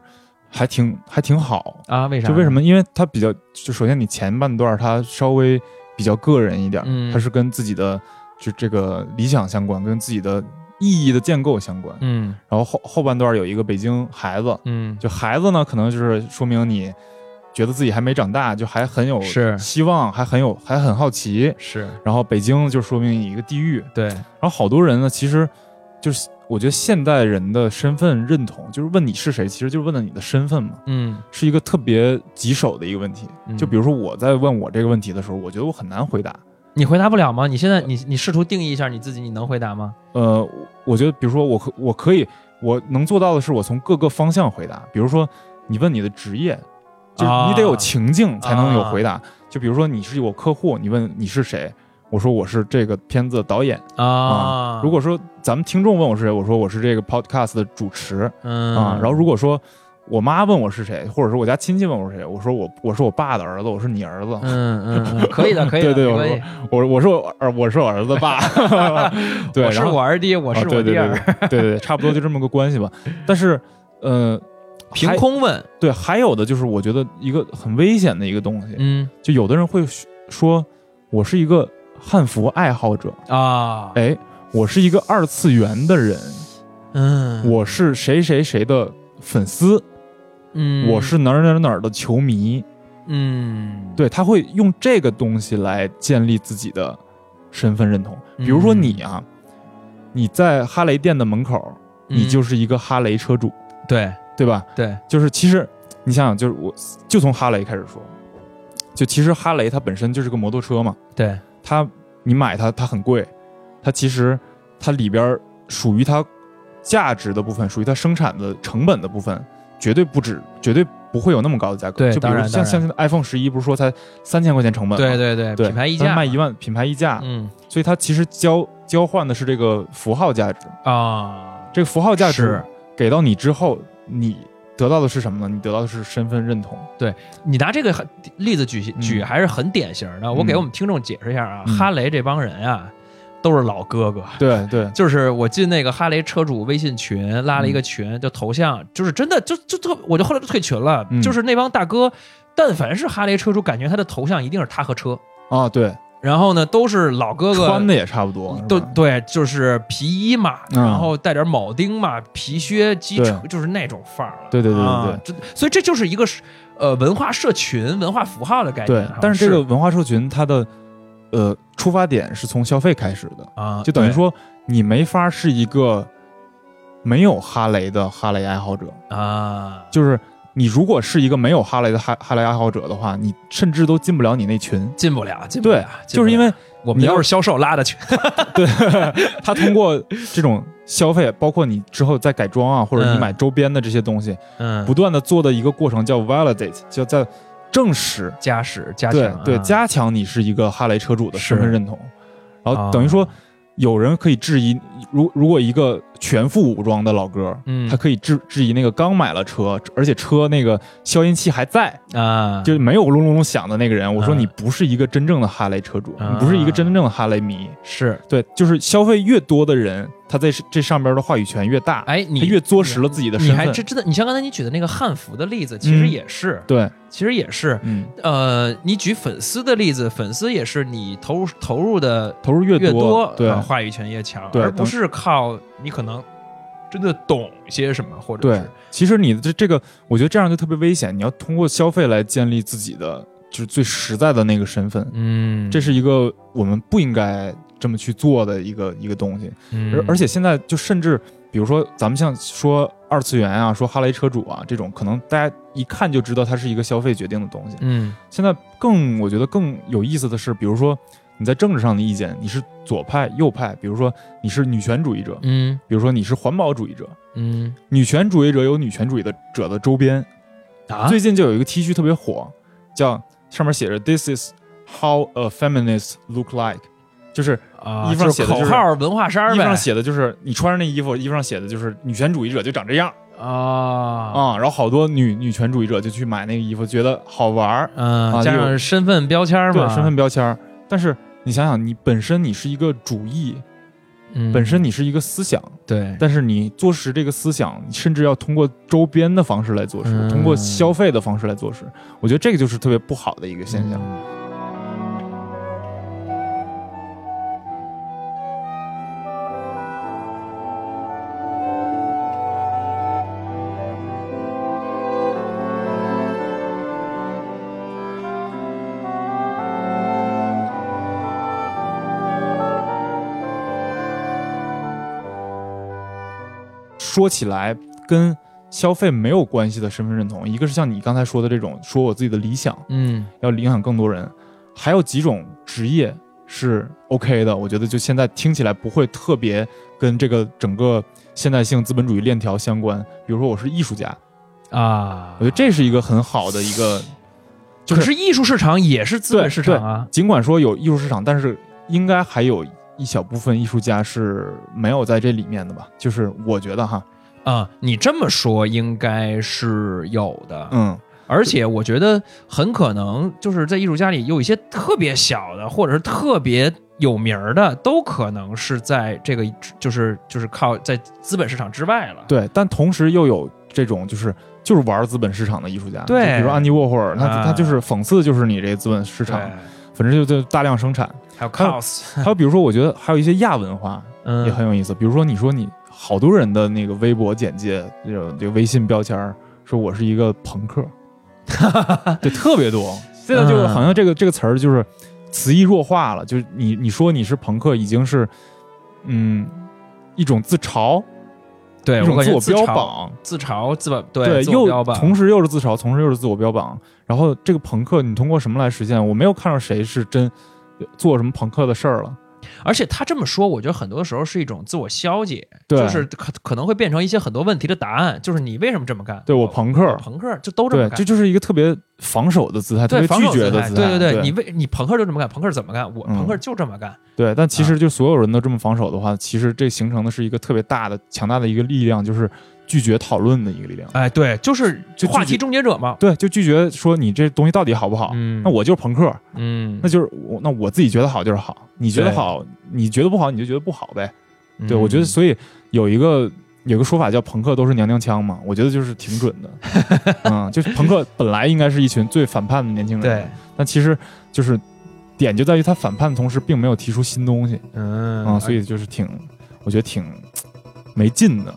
还挺还挺好。啊，为啥？就为什？么？因为它比较，就首先你前半段它稍微比较个人一点，嗯它是跟自己的就这个理想相关，跟自己的意义的建构相关。嗯然后后后半段有一个北京孩子，嗯，就孩子呢，可能就是说明你觉得自己还没长大，就还很有是希望，还很有还很好奇。是然后北京就说明一个地域，对，然后好多人呢，其实就是我觉得现代人的身份认同，就是问你是谁，其实就是问的你的身份嘛，嗯是一个特别棘手的一个问题。嗯就比如说我在问我这个问题的时候，我觉得我很难回答。你回答不了吗？你现在你你试图定义一下你自己，你能回答吗？呃，我觉得比如说我可我可以我能做到的是，我从各个方向回答。比如说你问你的职业，就是你得有啊情境才能有回答。就比如说你是我客户，你问你是谁，我说我是这个片子的导演啊，如果说咱们听众问我是谁，我说我是这个 podcast 的主持嗯啊。然后如果说我妈问我是谁，或者说我家亲戚问我是谁，我说我我是我爸的儿子，我是你儿子，嗯嗯嗯，可以的，可以的，对对没关系。我我是我儿我是我儿子爸，对，我是我二弟，我是我弟儿。对对对，差不多就这么个关系吧。但是呃，凭空问，对，还有的就是我觉得一个很危险的一个东西，嗯。就有的人会说我是一个汉服爱好者，啊，哎，我是一个二次元的人，嗯，我是谁谁谁的粉丝，嗯，我是哪儿哪儿哪儿的球迷，嗯，对他会用这个东西来建立自己的身份认同。比如说你啊，你在哈雷店的门口，你嗯。就是一个哈雷车主，对对吧？对，就是其实你想想，就是我就从哈雷开始说，就其实哈雷它本身就是个摩托车嘛，对，它你买它它很贵，它其实它里边儿属于它价值的部分，属于它生产的成本的部分，绝对不止，绝对不会有那么高的价格。对就比如像像现在 iPhone 十一不是说才三千块钱成本吗？对对对，对，品牌溢价。它卖一万，品牌溢价，嗯。所以它其实交交换的是这个符号价值。啊，这个符号价值是。给到你之后，你得到的是什么呢？你得到的是身份认同。对你拿这个例子举嗯举还是很典型的。我给我们听众解释一下啊，嗯哈雷这帮人啊，都是老哥哥。对对，就是我进那个哈雷车主微信群，拉了一个群，就头像，就是真的就就特，我就后来就退群了。嗯就是那帮大哥，但凡是哈雷车主，感觉他的头像一定是他和车，啊对，然后呢都是老哥哥穿的也差不多，都对，就是皮衣嘛，嗯然后带点铆钉嘛，皮靴、机车，就是那种范儿了。对对对对啊这所以这就是一个是呃文化社群、文化符号的概念。对啊。但是这个文化社群它的呃出发点是从消费开始的，啊，就等于，说你没法是一个没有哈雷的哈雷爱好者，啊，就是你如果是一个没有哈雷的哈哈雷爱好者的话，你甚至都进不了你那群。进不了，进不对了，，进不了。就是因为我们你要是销售拉的群，对他通过这种消费，包括你之后再改装啊，或者你嗯买周边的这些东西，嗯，不断的做的一个过程叫 validate，叫在证实，加实加对强，对，啊加强你是一个哈雷车主的身份认同，然后啊等于说。有人可以质疑，如如果一个全副武装的老哥，嗯。他可以质质疑那个刚买了车，而且车那个消音器还在，啊，就是没有隆隆隆响的那个人。我说啊。你不是一个真正的哈雷车主，啊。你不是一个真正的哈雷迷。是，对，就是消费越多的人，他在这上边的话语权越大，哎，你他越作实了自己的你身份。还知知道，你像刚才你举的那个汉服的例子，其实嗯。也是，对，其实也是，嗯，呃，你举粉丝的例子，粉丝也是你投入投入的投入越越多，对、啊话语权越强，而不是靠你可能真的懂些什么，或者对是，其实你的这这个，我觉得这样就特别危险。你要通过消费来建立自己的就是最实在的那个身份，嗯，这是一个我们不应该这么去做的一个一个东西。嗯而而且现在就甚至比如说咱们像说二次元啊，说哈雷车主啊这种，可能大家一看就知道它是一个消费决定的东西。嗯现在更我觉得更有意思的是，比如说你在政治上的意见，你是左派右派，比如说你是女权主义者，嗯比如说你是环保主义者。嗯女权主义者有女权主义的者的周边，啊，最近就有一个 T 恤特别火，叫上面写着 “This is how a feminist look like”，就是啊衣服上写的就是口号文化衫衣服上写的就是你穿上那衣服，衣服上写的就是女权主义者就长这样啊啊、然后好多女女权主义者就去买那个衣服，觉得好玩儿，嗯，啊加上身份标签嘛，对身份标签。但是你想想，你本身你是一个主义，嗯本身你是一个思想，对，但是你做实这个思想，你甚至要通过周边的方式来做事，嗯通过消费的方式来做事。我觉得这个就是特别不好的一个现象。嗯说起来跟消费没有关系的身份认同，一个是像你刚才说的这种，说我自己的理想嗯要影响更多人，还有几种职业是 OK 的。我觉得就现在听起来不会特别跟这个整个现代性资本主义链条相关。比如说我是艺术家，啊，我觉得这是一个很好的一个，就可是艺术市场也是资本市场啊，尽管说有艺术市场，但是应该还有一小部分艺术家是没有在这里面的吧？就是我觉得哈，啊，你这么说应该是有的，嗯，而且我觉得很可能就是在艺术家里有一些特别小的，或者是特别有名儿的，都可能是在这个就是就是靠在资本市场之外了。对，但同时又有这种就是就是玩资本市场的艺术家，对比如安迪沃霍尔，他啊他就是讽刺就是你这个资本市，场，反正就就大量生产。还有 cos，还有比如说，我觉得还有一些亚文化嗯，也很有意思，比如说你说你好多人的那个微博简介，这种这个微信标签儿说我是一个朋克，对，特别多。现在就是好像这个这个词儿就是词义弱化了，就是你你说你是朋克，已经是嗯一种自嘲，对一种自我标榜，自嘲自我对对，又同时又是自嘲，同时又是自我标榜。然后这个朋克，你通过什么来实现？我没有看到谁是真做什么朋克的事儿了。而且他这么说，我觉得很多时候是一种自我消解，就是可可能会变成一些很多问题的答案，就是你为什么这么干？对我朋克我朋克就都这么，干，这就是一个特别防守的姿态，特对别拒绝的姿态。对对对，你为你朋克就这么干，朋克怎么干？我嗯朋克就这么干。对，但其啊实就所有人都这么防守的话，其实这形成的是一个特别大的、强大的一个力量，就是拒绝讨论的一个力量。哎，对，就是就话题终结者嘛。对，就拒绝说你这东西到底好不好。嗯那我就是朋克，嗯那就是我，那我自己觉得好就是好，你觉得好，你觉得不好，你就觉得不好呗。对，嗯我觉得所以有一个有个说法叫朋克都是娘娘腔嘛，我觉得就是挺准的。嗯，就是朋克本来应该是一群最反叛的年轻人，对，但其实就是点就在于他反叛的同时，并没有提出新东西嗯啊、所以就是挺，我觉得挺没劲的。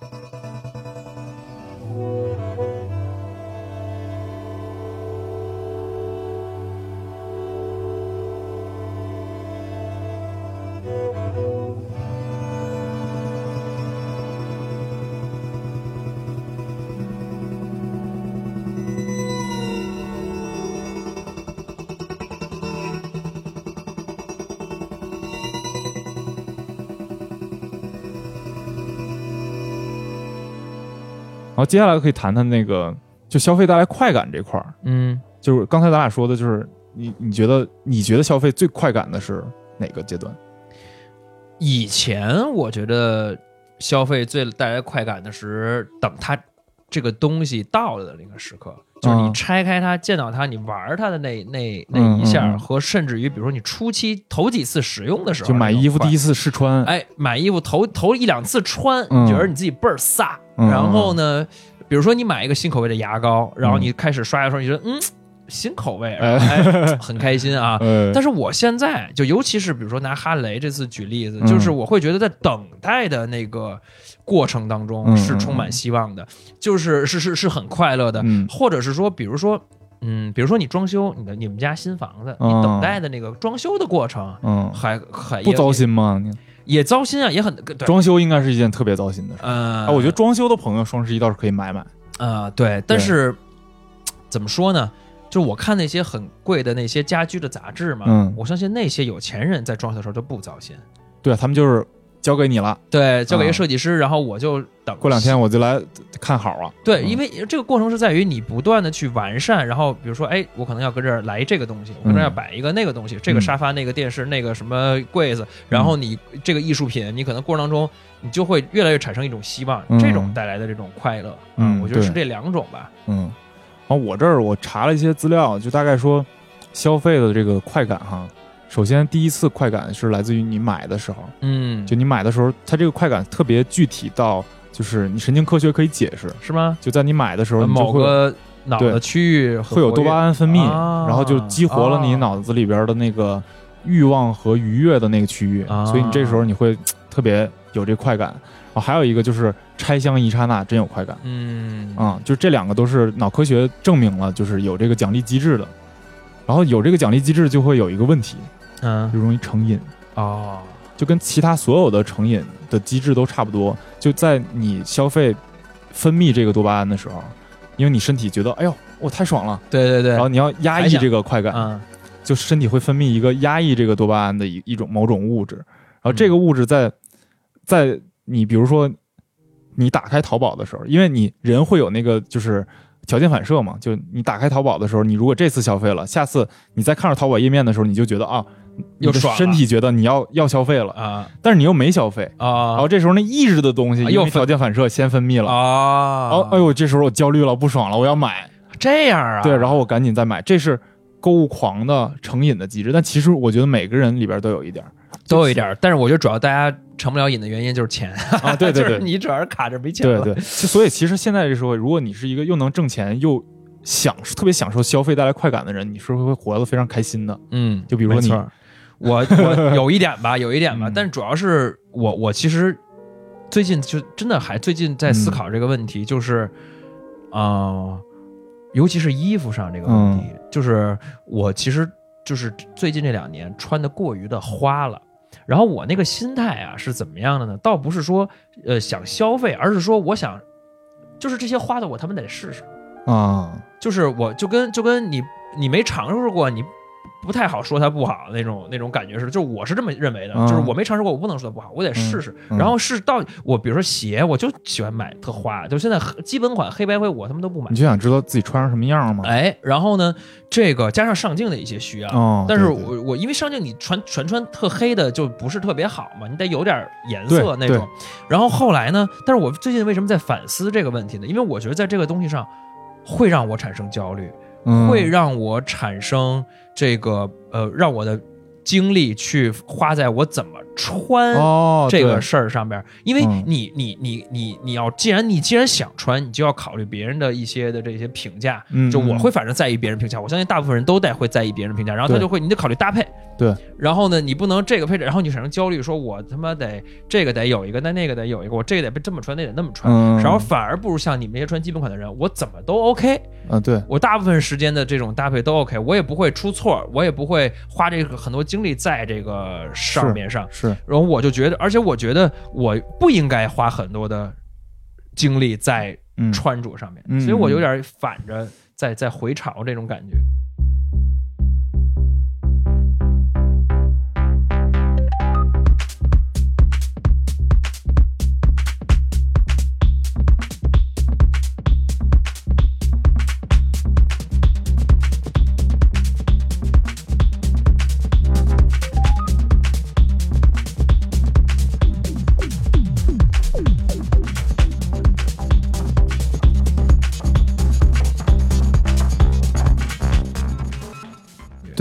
后接下来可以谈谈那个就消费带来快感这块儿，嗯，就是刚才咱俩说的，就是你你觉得你觉得消费最快感的是哪个阶段？以前我觉得消费最带来快感的是等它这个东西到了的那个时刻，就是你嗯拆开它、见到它、你玩它的那那那嗯一下，和甚至于比如说你初期头几次使用的时候，就买衣服第一次。试穿，哎，买衣服头头一两次穿，嗯你觉得你自己倍儿飒。嗯然后呢，比如说你买一个新口味的牙膏，然后嗯你开始刷牙的时候，你觉得嗯新口味，哎。很开心啊。呃，但是我现在就尤其是比如说拿哈雷这次举例子，嗯。就是我会觉得在等待的那个过程当中嗯是充满希望的，就是是是是很快乐的，嗯。或者是说，比如说。嗯，比如说你装修你的你们家新房子，你嗯。等待的那个装修的过程，嗯，还还不糟心吗？你也糟心啊，也很对，装修应该是一件特别糟心的事。呃，啊，我觉得装修的朋友双十一倒是可以买买。啊、对，但是怎么说呢？就我看那些很贵的那些家居的杂志嘛，嗯我相信那些有钱人在装修的时候就不糟心。对啊，他们就是交给你了，对，交给一啊。个设计师，然后我就等。过两天。我就来看好啊。对，嗯。因为这个过程是在于你不断的去完善，然后比如说，哎，我可能要搁这儿来这个东西，我搁这儿要嗯摆一个那个东西，这个沙发、那个电视、那个什么柜子，然后你这个艺术品，你可能过程当中你就会越来越产生一种希望，嗯。这种带来的这种快乐，嗯对我觉得是这两种吧。嗯，然后我这儿我查了一些资料，就大概说消费的这个快感哈。首先，第一次快感是来自于你买的时候，嗯，就你买的时候，它这个快感特别具体到，就是你神经科学可以解释，是吗？就在你买的时候，某个脑的区域会有多巴胺分泌，啊。然后就激活了你脑子里边的那个欲望和愉悦的那个区域，啊。所以你这时候你会特别有这快感。还有一个就是拆箱一刹那真有快感。嗯。啊、就这两个都是脑科学证明了，就是有这个奖励机制的。然后有这个奖励机制就会有一个问题，嗯。就容易成瘾，哦。就跟其他所有的成瘾的机制都差不多。就在你消费分泌这个多巴胺的时候，因为你身体觉得哎呦我太爽了，对对对，然后你要压抑这个快感，嗯。就身体会分泌一个压抑这个多巴胺的一一种某种物质，然后嗯。这个物质在在你比如说你打开淘宝的时候，因为你人会有那个就是条件反射嘛，就你打开淘宝的时候，你如果这次消费了，下次你再看着淘宝页面的时候，你就觉得啊，又爽身体觉得你要要消费了，啊但是你又没消费啊，然啊后这时候那抑制的东西啊又条件反射先分泌了。啊！哦，哎呦，这时候我焦虑了，不爽了，我要买。这样啊？对，然后我赶紧再买，这是购物狂的成瘾的机制。但其实我觉得每个人里边都有一点都有一点，但是我觉得主要大家成不了瘾的原因就是钱，啊，对对 就是对，你主要是卡着没钱了。对对。所以其实现在这社会，如果你是一个又能挣钱又享特别享受消费带来快感的人，你是会活得非常开心的。嗯，就比如说你我我有一点吧，有一点吧，嗯但主要是我我其实最近就真的还最近在思考这个问题，就是啊、呃尤其是衣服上这个问题，就是我其实就是最近这两年穿的过于的花了。然后我那个心态啊是怎么样的呢？倒不是说呃想消费，而是说我想，就是这些花的我他妈得试试。啊，就是我就跟就跟你你没尝试过，你不太好说它不好那种那种感觉似的。就是我是这么认为的，嗯就是我没尝试过，我不能说它不好，我得试试。嗯然后是到我比如说鞋，我就喜欢买特花，就现在基本款黑白灰我他妈都不买你。就想知道自己穿成什么样吗？哎，然后呢，这个加上上镜的一些需要，哦，但是我我因为上镜你穿全穿特黑的就不是特别好嘛，你得有点颜色那种。然后后来呢，但是我最近为什么在反思这个问题呢？因为我觉得在这个东西上会让我产生焦虑，嗯会让我产生这个呃，让我的精力去花在我怎么穿。哦这个事儿上边儿，因为嗯你你你你你要，既然你既然想穿，你就要考虑别人的一些的这些评价。嗯就我嗯会反正在意别人评价，我相信大部分人都在会在意别人评价，然后他就会你得考虑搭配。对，然后呢，你不能这个配置，然后你产生焦虑，说我他妈得这个得有一个，那那个得有一个，我这个得被这么穿，那得那么穿，嗯然后反而不如像你们这些穿基本款的人，我怎么都 OK。嗯对，我大部分时间的这种搭配都 OK，我也不会出错，我也不会花这个很多精力在这个上面上。是然后我就觉得，而且我觉得我不应该花很多的精力在嗯穿着上面，嗯所以我有点反着在在回潮这种感觉。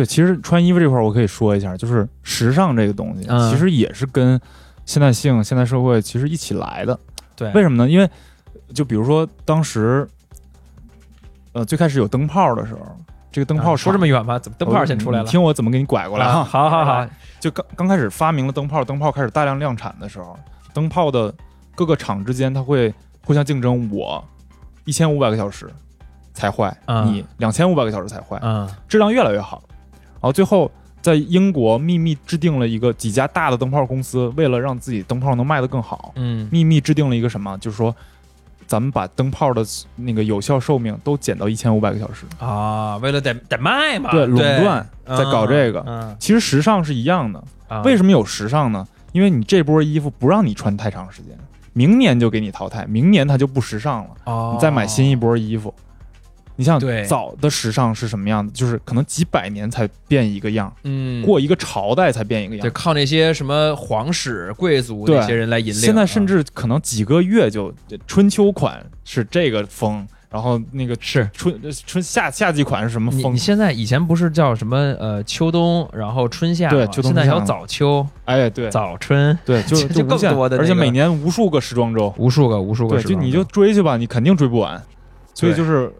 对，其实穿衣服这块儿我可以说一下，就是时尚这个东西，嗯其实也是跟现代性、现代社会其实一起来的。对，为什么呢？因为就比如说当时，呃，最开始有灯泡的时候，这个灯泡啊说这么远吧？怎么灯泡先出来了？你听我怎么给你拐过来啊啊？好好好，就刚刚开始发明了灯泡，灯泡开始大量量产的时候，灯泡的各个厂之间它会互相竞争，我一千五百个小时才坏，嗯你两千五百个小时才坏，嗯质量越来越好。然后最后在英国秘密制定了一个几家大的灯泡公司，为了让自己灯泡能卖得更好，嗯秘密制定了一个什么？就是说，咱们把灯泡的那个有效寿命都减到一千五百个小时。啊，为了得得卖嘛，对垄断嗯在搞这个嗯，其实时尚是一样的，啊为什么有时尚呢？因为你这波衣服不让你穿太长时间，明年就给你淘汰，明年它就不时尚了，哦你再买新一波衣服。你像对。早的时尚是什么样的？就是可能几百年才变一个样，嗯。过一个朝代才变一个样，就。靠那些什么皇室贵族对。那些人来引领。现在甚啊至可能几个月就春秋款是这个风，然后那个是。春春夏夏季款是什么风？你你？现在以前不是叫什么呃秋冬，然后春夏对吗？现在有早秋、哎，对。早春，对，就 就就更多的那个。而且每年无数个时装周，无数个无数个对，就你就追去吧，你肯定追不完。所以就是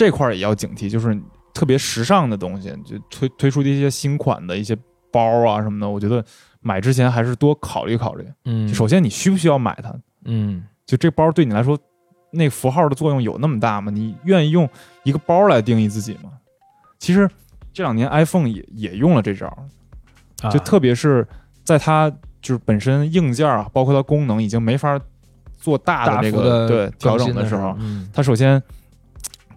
这块儿也要警惕，就是特别时尚的东西，就推推出的一些新款的一些包啊什么的，我觉得买之前还是多考虑考虑。嗯首先你需不需要买它？嗯就这包对你来说，那符号的作用有那么大吗？你愿意用一个包来定义自己吗？其实这两年 iPhone 也也用了这招，啊就特别是在它就是本身硬件啊，包括它功能已经没法做大的这个对调整的时候，嗯。它首先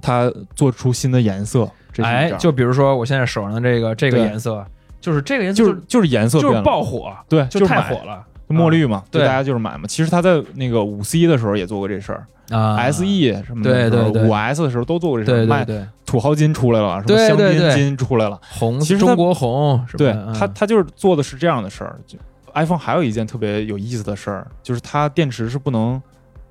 它做出新的颜色，这哎，就比如说我现在手上的这个这个颜色，就是这个颜色就是就是颜色就是，爆火，对，就是太火了。墨绿嘛，对。大家就是买嘛。其实他在那个五 C 的时候也做过这事儿。啊，SE 什么的对对五 S 的时候都做过这事儿，卖土豪金出来了，什么对香槟金出来了。红其实中国红对嗯。它，它就是做的是这样的事儿。就 iPhone 还有一件特别有意思的事儿，就是它电池是不能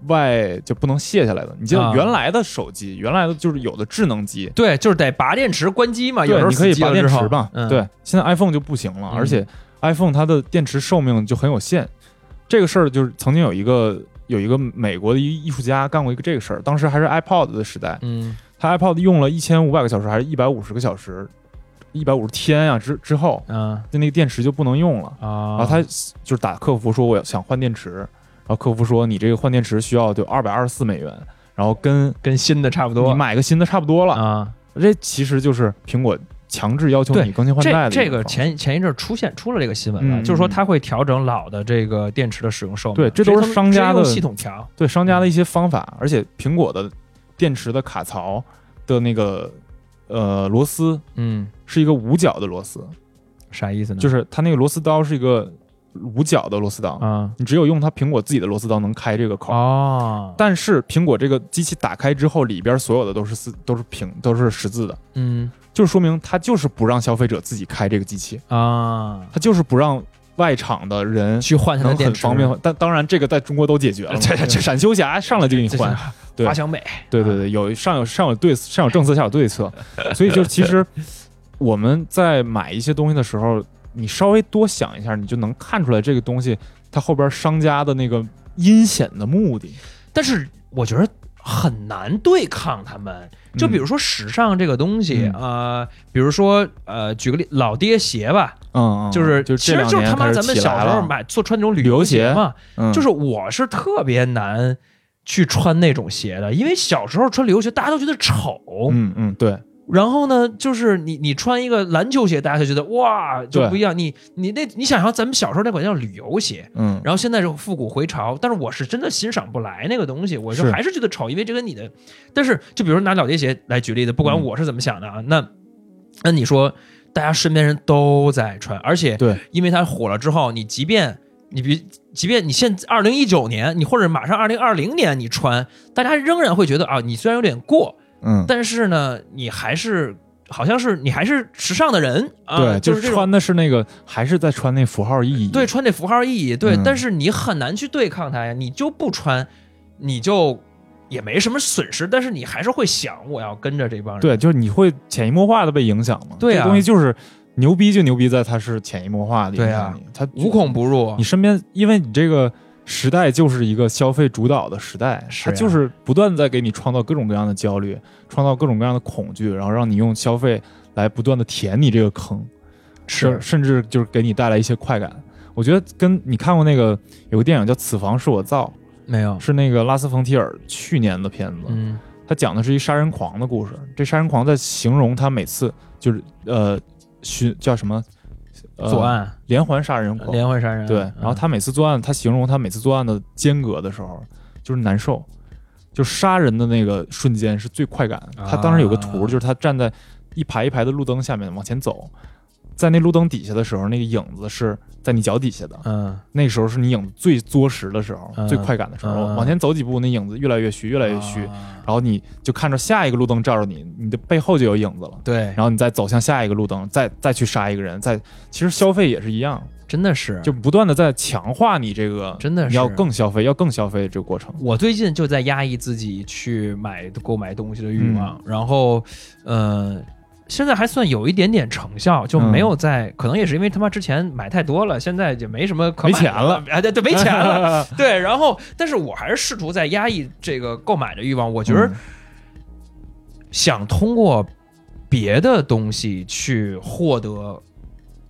外就不能卸下来的。你记得啊原来的手机，原来的就是有的智能机，对，就是得拔电池关机嘛，有时，候你可以拔电池嘛。嗯、对，现在 iPhone 就不行了，嗯而且 iPhone 它的电池寿命就很有限。这个事儿就是曾经有一个有一个美国的一个艺术家干过一个这个事儿，当时还是 iPod 的时代，嗯他 iPod 用了一千五百个小时还是一百五十个小时，一百五十天啊、之之后，嗯就那个电池就不能用了。啊，然后他就是打客服说我想换电池，然后客服说你这个换电池需要就二百二十四美元，然后跟跟新的差不多你买个新的差不多了。啊。这其实就是苹果强制要求你更新换代这这个前前一阵儿出现出了这个新闻了，嗯就是说它会调整老的这个电池的使用寿命。对这都是商家的系统调。对商家的一些方法，而且苹果的电池的卡槽的那个呃螺丝嗯，是一个五角的螺丝，啥意思呢？就是它那个螺丝刀是一个五角的螺丝刀，啊。你只有用它苹果自己的螺丝刀能开这个口。哦，但是苹果这个机器打开之后，里边所有的都是四都是平都是十字的，嗯。就说明它就是不让消费者自己开这个机器，啊，它就是不让外场的人去换它的能电池，很方便。但当然，这个在中国都解决了嘛，对对对闪修侠上来就给你换。对。华强北，对对对，有上有上有对上有政策，下有对策，所以就其实我们在买一些东西的时候，你稍微多想一下，你就能看出来这个东西它后边商家的那个阴险的目的。但是我觉得很难对抗他们。就比如说时尚这个东西，嗯。呃，比如说呃，举个例，老爹鞋吧，嗯，嗯就是就其实就是他妈咱们小时候买，做穿那种旅旅游鞋。鞋嘛，嗯。就是我是特别难去穿那种鞋的，因为小时候穿旅游鞋大家都觉得丑，嗯嗯对，然后呢，就是你你穿一个篮球鞋，大家就觉得哇就不一样，你你那你想想咱们小时候那款叫旅游鞋。嗯。然后现在是复古回潮，但是我是真的欣赏不来那个东西，我就是。还是觉得丑，因为这跟你的，但是就比如拿老爹鞋来举例子，不管嗯我是怎么想的啊，那那你说大家身边人都在穿，而且对，因为它火了之后，你即便你比，即便你现二零一九年，你或者马上二零二零年你穿，大家仍然会觉得啊，你虽然有点过，嗯但是呢，你还是好像是你还是时尚的人啊，对，就是这种穿的是那个，还是在穿那符号意义。对，穿那符号意义，对，嗯但是你很难去对抗它呀，你就不穿，你就也没什么损失，但是你还是会想我要跟着这帮人。对，就是你会潜移默化的被影响嘛。对啊这东西就是牛逼就牛逼在它是潜移默化的影对啊响你，它无孔不入你。身边，因为你这个时代就是一个消费主导的时代，它就是不断在给你创造各种各样的焦虑，创造各种各样的恐惧，然后让你用消费来不断的填你这个坑，是甚至就是给你带来一些快感。我觉得跟你看过那个有个电影叫《此房是我造没有》，，是那个拉斯冯提尔去年的片子，嗯他讲的是一杀人狂的故事。这杀人狂在形容他每次就是呃寻叫什么、呃、作案。连环杀人狂，连环杀人，对，嗯。然后他每次作案，他形容他每次作案的间隔的时候，就是难受，就杀人的那个瞬间是最快感。啊。他当时有个图，就是他站在一排一排的路灯下面往前走，在那路灯底下的时候，那个影子是在你脚底下的，嗯。那时候是你影子最作实的时候，嗯。最快感的时候。嗯。往前走几步，那影子越来越虚，越来越虚，啊。然后你就看着下一个路灯照着你，你的背后就有影子了。对，然后你再走向下一个路灯，再再去杀一个人，再其实消费也是一样，真的是。就不断的在强化你这个，真的是。你要更消费，要更消费这个过程。我最近就在压抑自己去买购买东西的欲望，嗯。然后，呃，现在还算有一点点成效，就没有在，可能也是因为他妈之前买太多了，现在就没什么没钱了，哎，对对，没钱了，对，然后，但是我还是试图在压抑这个购买的欲望，我觉得嗯。想通过别的东西去获得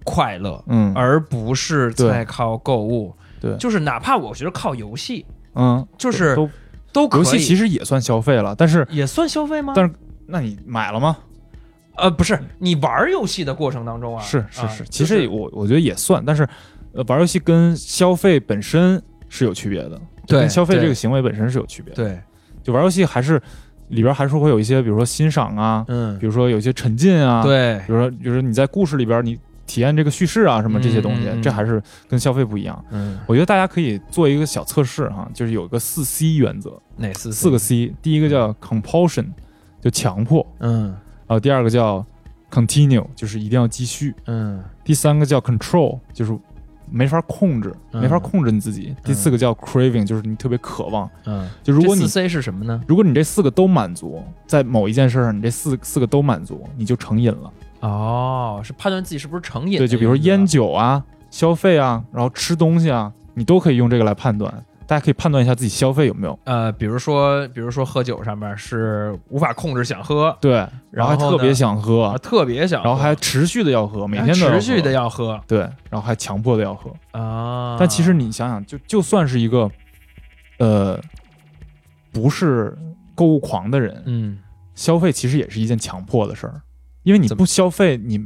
快乐，嗯，而不是对在靠购物，对。就是哪怕我觉得靠游戏嗯，就是都都可以，游戏其实也算消费了，但是也算消费吗？但是那你买了吗？呃，不是，你玩游戏的过程当中啊，啊是是是，其实我我觉得也算，但是呃，玩游戏跟消费本身是有区别的，对跟消费这个行为本身是有区别的。对，就玩游戏还是里边还是会有一些，比如说欣赏啊，嗯比，如说有一些沉浸啊，，对比，如说比如说你在故事里边你体验这个叙事啊什么这些东西，这还是跟消费不一样。嗯，我觉得大家可以做一个小测试哈，就是有一个四 C 原则，哪四四个 C，第一个叫 compulsion，就强迫，嗯然后第二个叫 continue，就是一定要继续，嗯第三个叫 control，就是没法控制，嗯没法控制你自己，第四个叫 craving，就是你特别渴望。嗯，就如果你四 C 是什么呢？如果你这四个都满足，在某一件事上你这四四个都满足，你就成瘾了。哦，是判断自己是不是成瘾对，就比如说烟酒啊、消费啊，然后吃东西啊，你都可以用这个来判断。大家可以判断一下自己消费有没有。呃，比如说，比如说喝酒上面是无法控制想喝，对，然后还特别想喝。啊，，特别想喝，然后还持续的要喝，每天都要持续的要喝。对，然后还强迫的要喝。啊。但其实你想想，就就算是一个呃不是购物狂的人，嗯，消费其实也是一件强迫的事儿，因为你不消费，你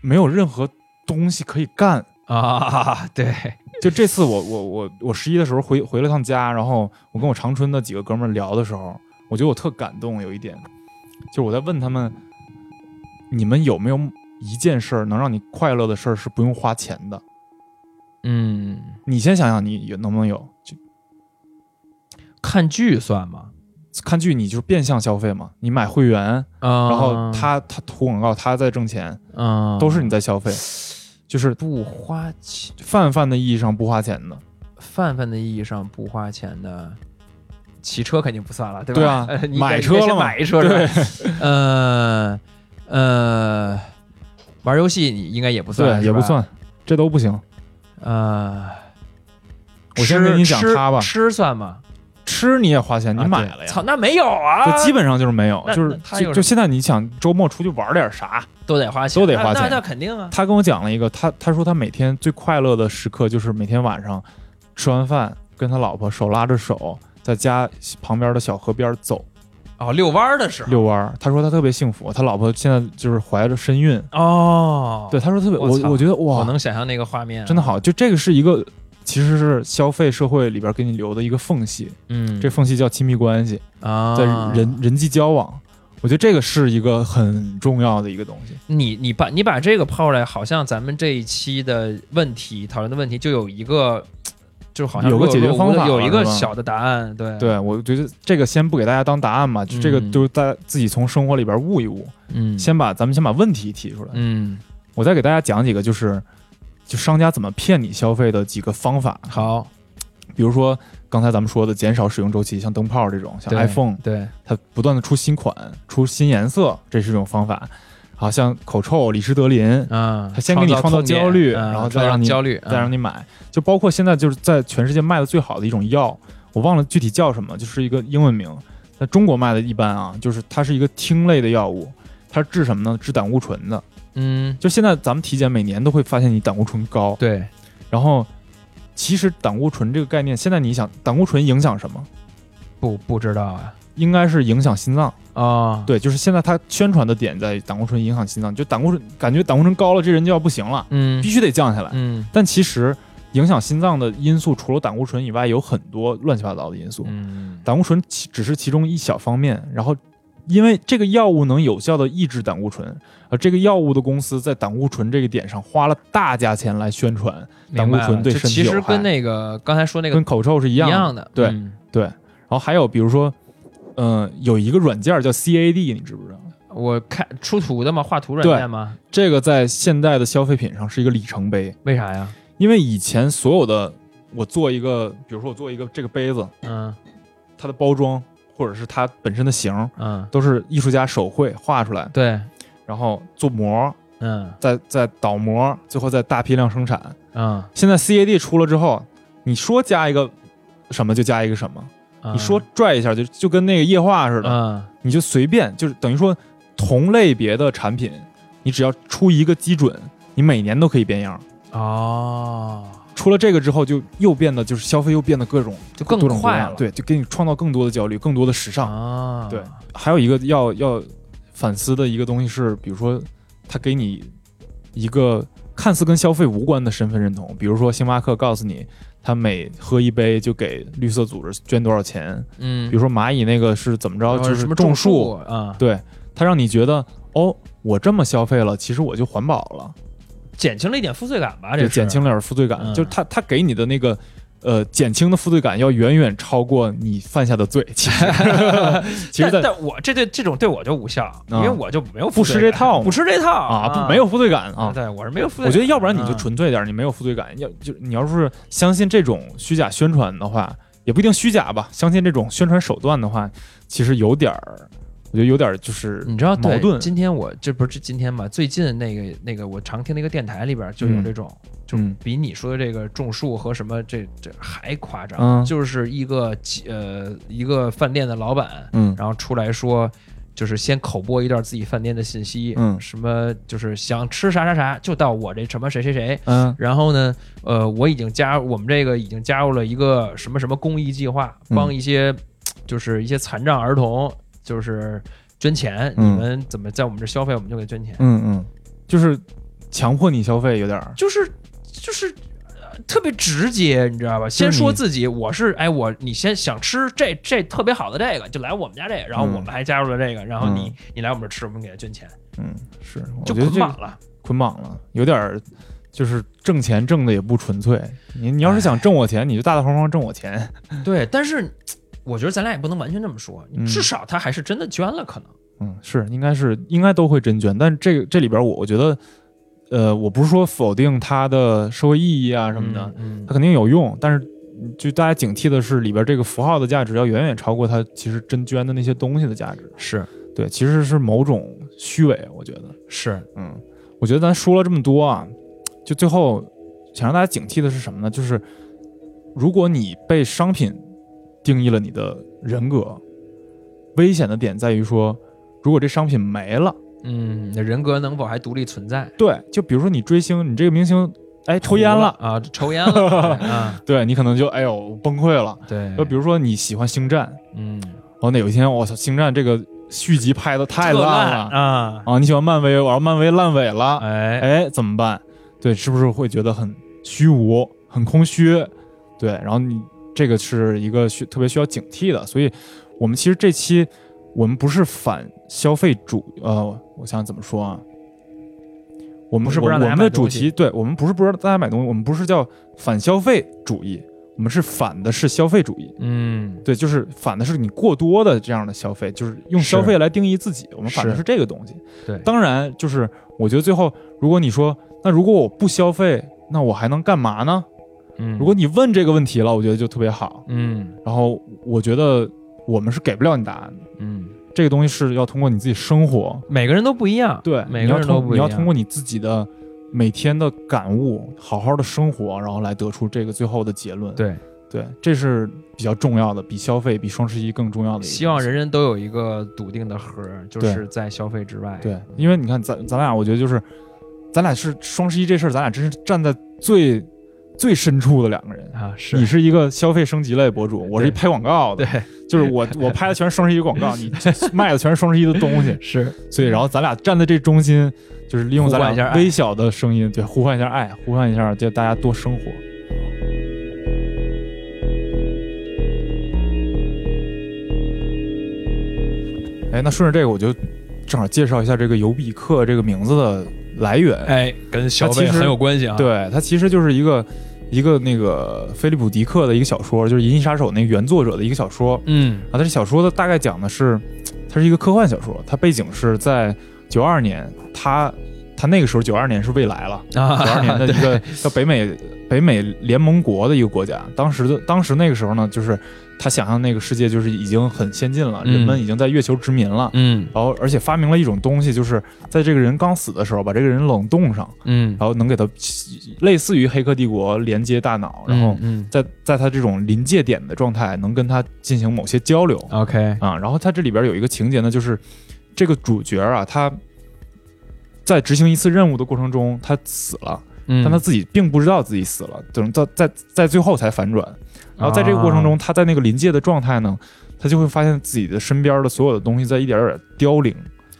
没有任何东西可以干。啊，对，就这次我我我我十一的时候回回了趟家，然后我跟我长春的几个哥们儿聊的时候，我觉得我特感动，有一点，就是我在问他们，你们有没有一件事儿能让你快乐的事儿是不用花钱的？嗯，你先想想，你有能不能有？就看剧算吗？看剧，你就是变相消费嘛，你买会员，啊，然后他他投广告，他在挣钱，嗯，都是你在消费，就是不花钱，泛泛的意义上不花钱的。泛泛的意义上不花钱的，骑车肯定不算了，对吧？对啊呃你买车了买一车是吧？呃呃，玩游戏你应该也不算，对，也不。算，这都不行。呃，我先跟你讲吃他吧吃算吗？吃你也花钱，你啊买了呀？对操，那没有啊，就基本上就是没有，就是就就现在你想周末出去玩点啥？都得花钱，都得花钱那肯定啊。他跟我讲了一个，他他说他每天最快乐的时刻就是每天晚上吃完饭跟他老婆手拉着手在家旁边的小河边走哦，遛弯儿的时候，遛弯儿。他说他特别幸福，他老婆现在就是怀着身孕。哦，对，他说特别，我我我觉得哇，我能想象那个画面，真的，好，就这个是一个其实是消费社会里边给你留的一个缝隙，嗯，这缝隙叫亲密关系，啊，在人人际交往。我觉得这个是一个很重要的一个东西。你你把你把这个抛出来，好像咱们这一期的问题讨论的问题就有一个，就好像有个解决方法有一个小的答案，对，对，我觉得这个先不给大家当答案嘛，就这个嗯就是大家自己从生活里边悟一悟。嗯，先把咱们先把问题提出来，嗯我再给大家讲几个，就是就商家怎么骗你消费的几个方法。好，比如说刚才咱们说的减少使用周期，像灯泡这种，像 iPhone，对，它不断的出新款、出新颜色，这是一种方法。好像口臭、李施德林，嗯，他先给你创造焦虑嗯然后再让你焦虑，再让你买。就包括现在就是在全世界卖的最好的一种药，我忘了具体叫什么，就是一个英文名。在中国卖的一般啊，就是它是一个烃类的药物，它是治什么呢？治胆固醇的。嗯，就现在咱们体检每年都会发现你胆固醇高，对，然后其实胆固醇这个概念，现在你想胆固醇影响什么？不不知道啊。应该是影响心脏。啊，对，就是现在它宣传的点在胆固醇影响心脏，就胆固醇感觉胆固醇高了，这人就要不行了，嗯。必须得降下来。嗯。但其实影响心脏的因素除了胆固醇以外，有很多乱七八糟的因素。嗯。胆固醇其只是其中一小方面，然后因为这个药物能有效的抑制胆固醇，而这个药物的公司在胆固醇这个点上花了大价钱来宣传胆固醇对身体其实跟那个刚才说那个跟口臭是一一样的。样的，对嗯对，然后还有比如说，嗯、有一个软件叫 CAD，你知不知道？我看出图的嘛，画图软件嘛，这个在现代的消费品上是一个里程碑，为啥呀？因为以前所有的我做一个，比如说我做一个这个杯子，嗯它的包装或者是它本身的形，嗯，都是艺术家手绘画出来，对，然后做模，嗯。再再倒模，最后再大批量生产。嗯，现在 CAD 出了之后，你说加一个什么就加一个什么，嗯。你说拽一下就就跟那个液化似的，嗯。你就随便，就是等于说同类别的产品，你只要出一个基准，你每年都可以变样。哦，出了这个之后，就又变得就是消费又变得各种就更快了，样对，就给你创造更多的焦虑，更多的时尚。啊，对，还有一个要要反思的一个东西是，比如说他给你一个看似跟消费无关的身份认同，比如说星巴克告诉你，他每喝一杯就给绿色组织捐多少钱，嗯，比如说蚂蚁那个是怎么着，就是什么种树啊，对，他让你觉得哦，我这么消费了，其实我就环保了，减轻了一点负罪感吧，这对，是减轻了点负罪感，嗯就是他他给你的那个。呃，减轻的负罪感要远远超过你犯下的罪。其实，其实，但但我这对这种对我就无效，因为我就没有不吃这套不吃这套啊，不没有负罪感啊。对我是没有负罪感。我觉得要不然你就嗯纯粹点儿，你没有负罪感。要就你要是相信这种虚假宣传的话，也不一定虚假吧。相信这种宣传手段的话，其实有点儿，我觉得有点就是你知道对矛盾。今天我这不是今天嘛？最近那个那个我常听的一个电台里边就有这种，就嗯比你说的这个种树和什么这这还夸张。嗯就是一个呃一个饭店的老板，嗯然后出来说。就是先口播一段自己饭店的信息，嗯什么就是想吃啥啥啥就到我这什么谁谁谁，嗯然后呢，呃，我已经加我们这个已经加入了一个什么什么公益计划，嗯帮一些、就是一些残障儿童就是捐钱，嗯你们怎么在我们这消费，我们就给捐钱，嗯嗯，就是强迫你消费，有点儿。就是就是。呃特别直接，你知道吧？先说自己，我是哎，我你先想吃这这特别好的这个，就来我们家这个，然后嗯我们还加入了这个，然后你嗯你来我们这吃，我们给他捐钱，嗯，是，我就觉得这个捆绑了。捆绑了，有点儿就是挣钱挣的也不纯粹。你你要是想挣我钱，你就大大方方挣我钱。对，但是我觉得咱俩也不能完全这么说，嗯至少他还是真的捐了，可能。嗯，是，应该是应该都会真捐，但这个这里边我我觉得，呃，我不是说否定它的社会意义啊什么的，嗯，它肯定有用，但是就大家警惕的是，里边这个符号的价值要远远超过它其实真捐的那些东西的价值。是对，其实是某种虚伪，我觉得。是，嗯，我觉得咱说了这么多啊，就最后想让大家警惕的是什么呢？就是如果你被商品定义了你的人格，危险的点在于说，如果这商品没了，嗯，你的人格能否还独立存在？对，就比如说你追星，你这个明星哎抽烟了，啊，抽烟了 啊，对你可能就哎呦崩溃了。对，就比如说你喜欢星战，嗯，哦，那有一天我操，星战这个续集拍的太烂了啊，啊！你喜欢漫威，我要漫威烂尾了，哎，哎，怎么办？对，是不是会觉得很虚无、很空虚？对，然后你这个是一个需特别需要警惕的，所以我们其实这期我们不是反消费主，呃，我想怎么说啊？我们不是不让大家我我们的买东西主题，对我们不是不让大家买东西，我们不是叫反消费主义，我们是反的是消费主义。嗯，对，就是反的是你过多的这样的消费，就是用消费来定义自己。我们反的是是这个东西。对当然就是我觉得最后，如果你说那如果我不消费，那我还能干嘛呢？嗯，如果你问这个问题了，我觉得就特别好。嗯然后我觉得我们是给不了你答案的，嗯，这个东西是要通过你自己生活，每个人都不一样，对，每个人都不一样。你要通过你自己的每天的感悟，好好的生活，然后来得出这个最后的结论。对，对，这是比较重要的，比消费、比双十一更重要的。希望人人都有一个笃定的核，就是在消费之外。对，因为你看咱咱俩，我觉得就是咱俩是双十一这事儿，咱俩真是站在最最深处的两个人。啊，是。你是一个消费升级类博主，我是一拍广告的，对，就是我我拍的全是双十一广告，你卖的全是双十一的东西，是。所以然后咱俩站在这中心，就是利用咱俩微小的声音，对，呼唤一下爱，呼唤一下，就大家多生活。哎，那顺着这个，我就正好介绍一下这个尤比克这个名字的来源。哎，跟消它其实费很有关系啊。，对，它其实就是一个一个那个菲利普迪克的一个小说，就是《银翼杀手》那个原作者的一个小说嗯啊。它这小说的大概讲的是，它是一个科幻小说，它背景是在九二年，它它那个时候九二年是未来了，啊，九二年的 一个叫北美北美联盟国的一个国家。当时的当时那个时候呢，就是他想象那个世界就是已经很先进了，嗯人们已经在月球殖民了。嗯然后，而且发明了一种东西，就是在这个人刚死的时候，把这个人冷冻上，嗯，然后能给他类似于《黑客帝国》连接大脑，然后嗯在在他这种临界点的状态，能跟他进行某些交流嗯，OK，啊。然后他这里边有一个情节呢，就是这个主角啊，他在执行一次任务的过程中，他死了，嗯，但他自己并不知道自己死了，等到在在最后才反转。然后在这个过程中，他在那个临界的状态呢，他就会发现自己的身边的所有的东西在一点点凋零。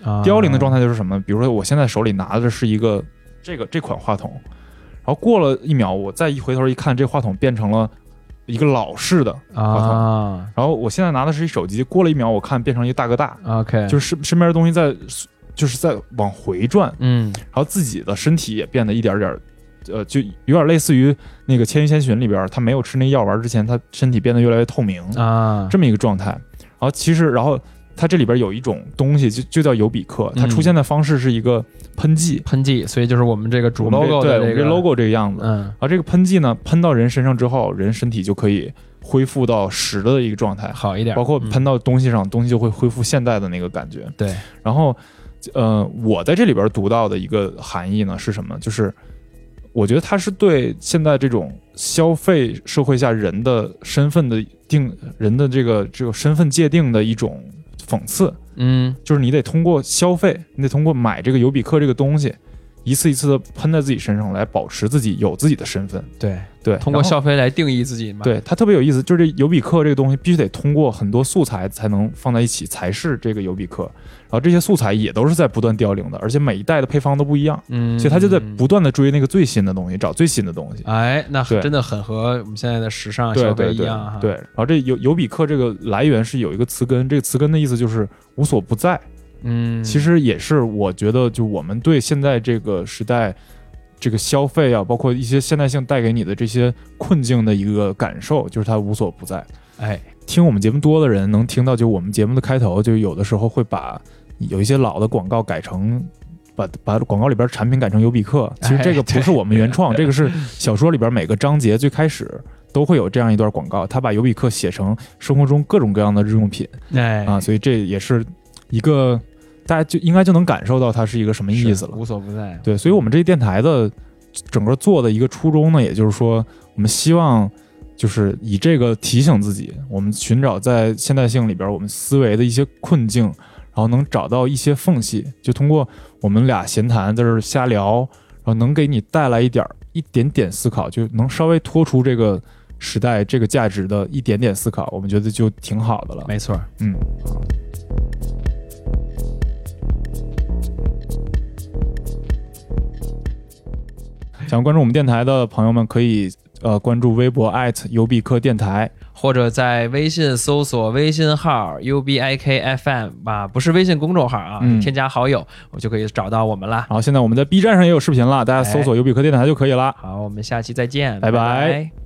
啊凋零的状态就是什么？比如说我现在手里拿的是一个这个这款话筒，然后过了一秒，我再一回头一看，这话筒变成了一个老式的话筒。啊然后我现在拿的是一手机，过了一秒，我看变成一个大哥大，，OK，就是身身边的东西在就是在往回转，嗯。然后自己的身体也变得一点点儿，呃，就有点类似于那个《千与千寻》里边儿，他没有吃那药丸之前，他身体变得越来越透明，啊，这么一个状态。然后其实，然后它这里边有一种东西，就就叫尤比克，它嗯。出现的方式是一个喷剂，喷剂，所以就是我们这个主 logo 的这个对我们这 logo 这个样子。嗯。然后这个喷剂呢，喷到人身上之后，人身体就可以恢复到实的一个状态，好一点，包括嗯喷到东西上，东西就会恢复现代的那个感觉。对，然后，呃，我在这里边读到的一个含义呢是什么？就是我觉得它是对现在这种消费社会下人的身份的定人的这个这个身份界定的一种讽刺，嗯就是你得通过消费，你得通过买这个尤比克这个东西，一次一次的喷在自己身上，来保持自己有自己的身份。对，对，通过然后消费来定义自己嘛，对它特别有意思，就是这尤比克这个东西必须得通过很多素材才能放在一起，才是这个尤比克。然后这些素材也都是在不断凋零的，而且每一代的配方都不一样，嗯，所以他就在不断的追那个最新的东西，找最新的东西。哎，那对真的很和我们现在的时尚消对对对费一样哈，对，然后这尤尤比克这个来源是有一个词根，这个词根的意思就是无所不在。嗯，其实也是我觉得，就我们对现在这个时代，这个消费啊，包括一些现代性带给你的这些困境的一个感受，就是它无所不在。哎，听我们节目多的人能听到，就我们节目的开头，就有的时候会把有一些老的广告改成。把把广告里边产品改成尤比克，其实这个不是我们原创，这个是小说里边每个章节最开始都会有这样一段广告，他把尤比克写成生活中各种各样的日用品。哎。啊，所以这也是一个大家就应该就能感受到它是一个什么意思了。无所不在，对，所以我们这电台的整个做的一个初衷呢，也就是说，我们希望就是以这个提醒自己，我们寻找在现代性里边我们思维的一些困境，然后能找到一些缝隙，就通过我们俩闲谈在这儿瞎聊，然后能给你带来一点儿一点点思考，就能稍微脱出这个时代这个价值的一点点思考，我们觉得就挺好的了。没错，嗯。想关注我们电台的朋友们，可以呃关注微博尤比克电台。或者在微信搜索微信号 U B I K F M 啊，不是微信公众号啊，嗯添加好友，我就可以找到我们了。然后现在我们在 B 站上也有视频了，大家搜索尤比克电台就可以了。好，我们下期再见，拜拜拜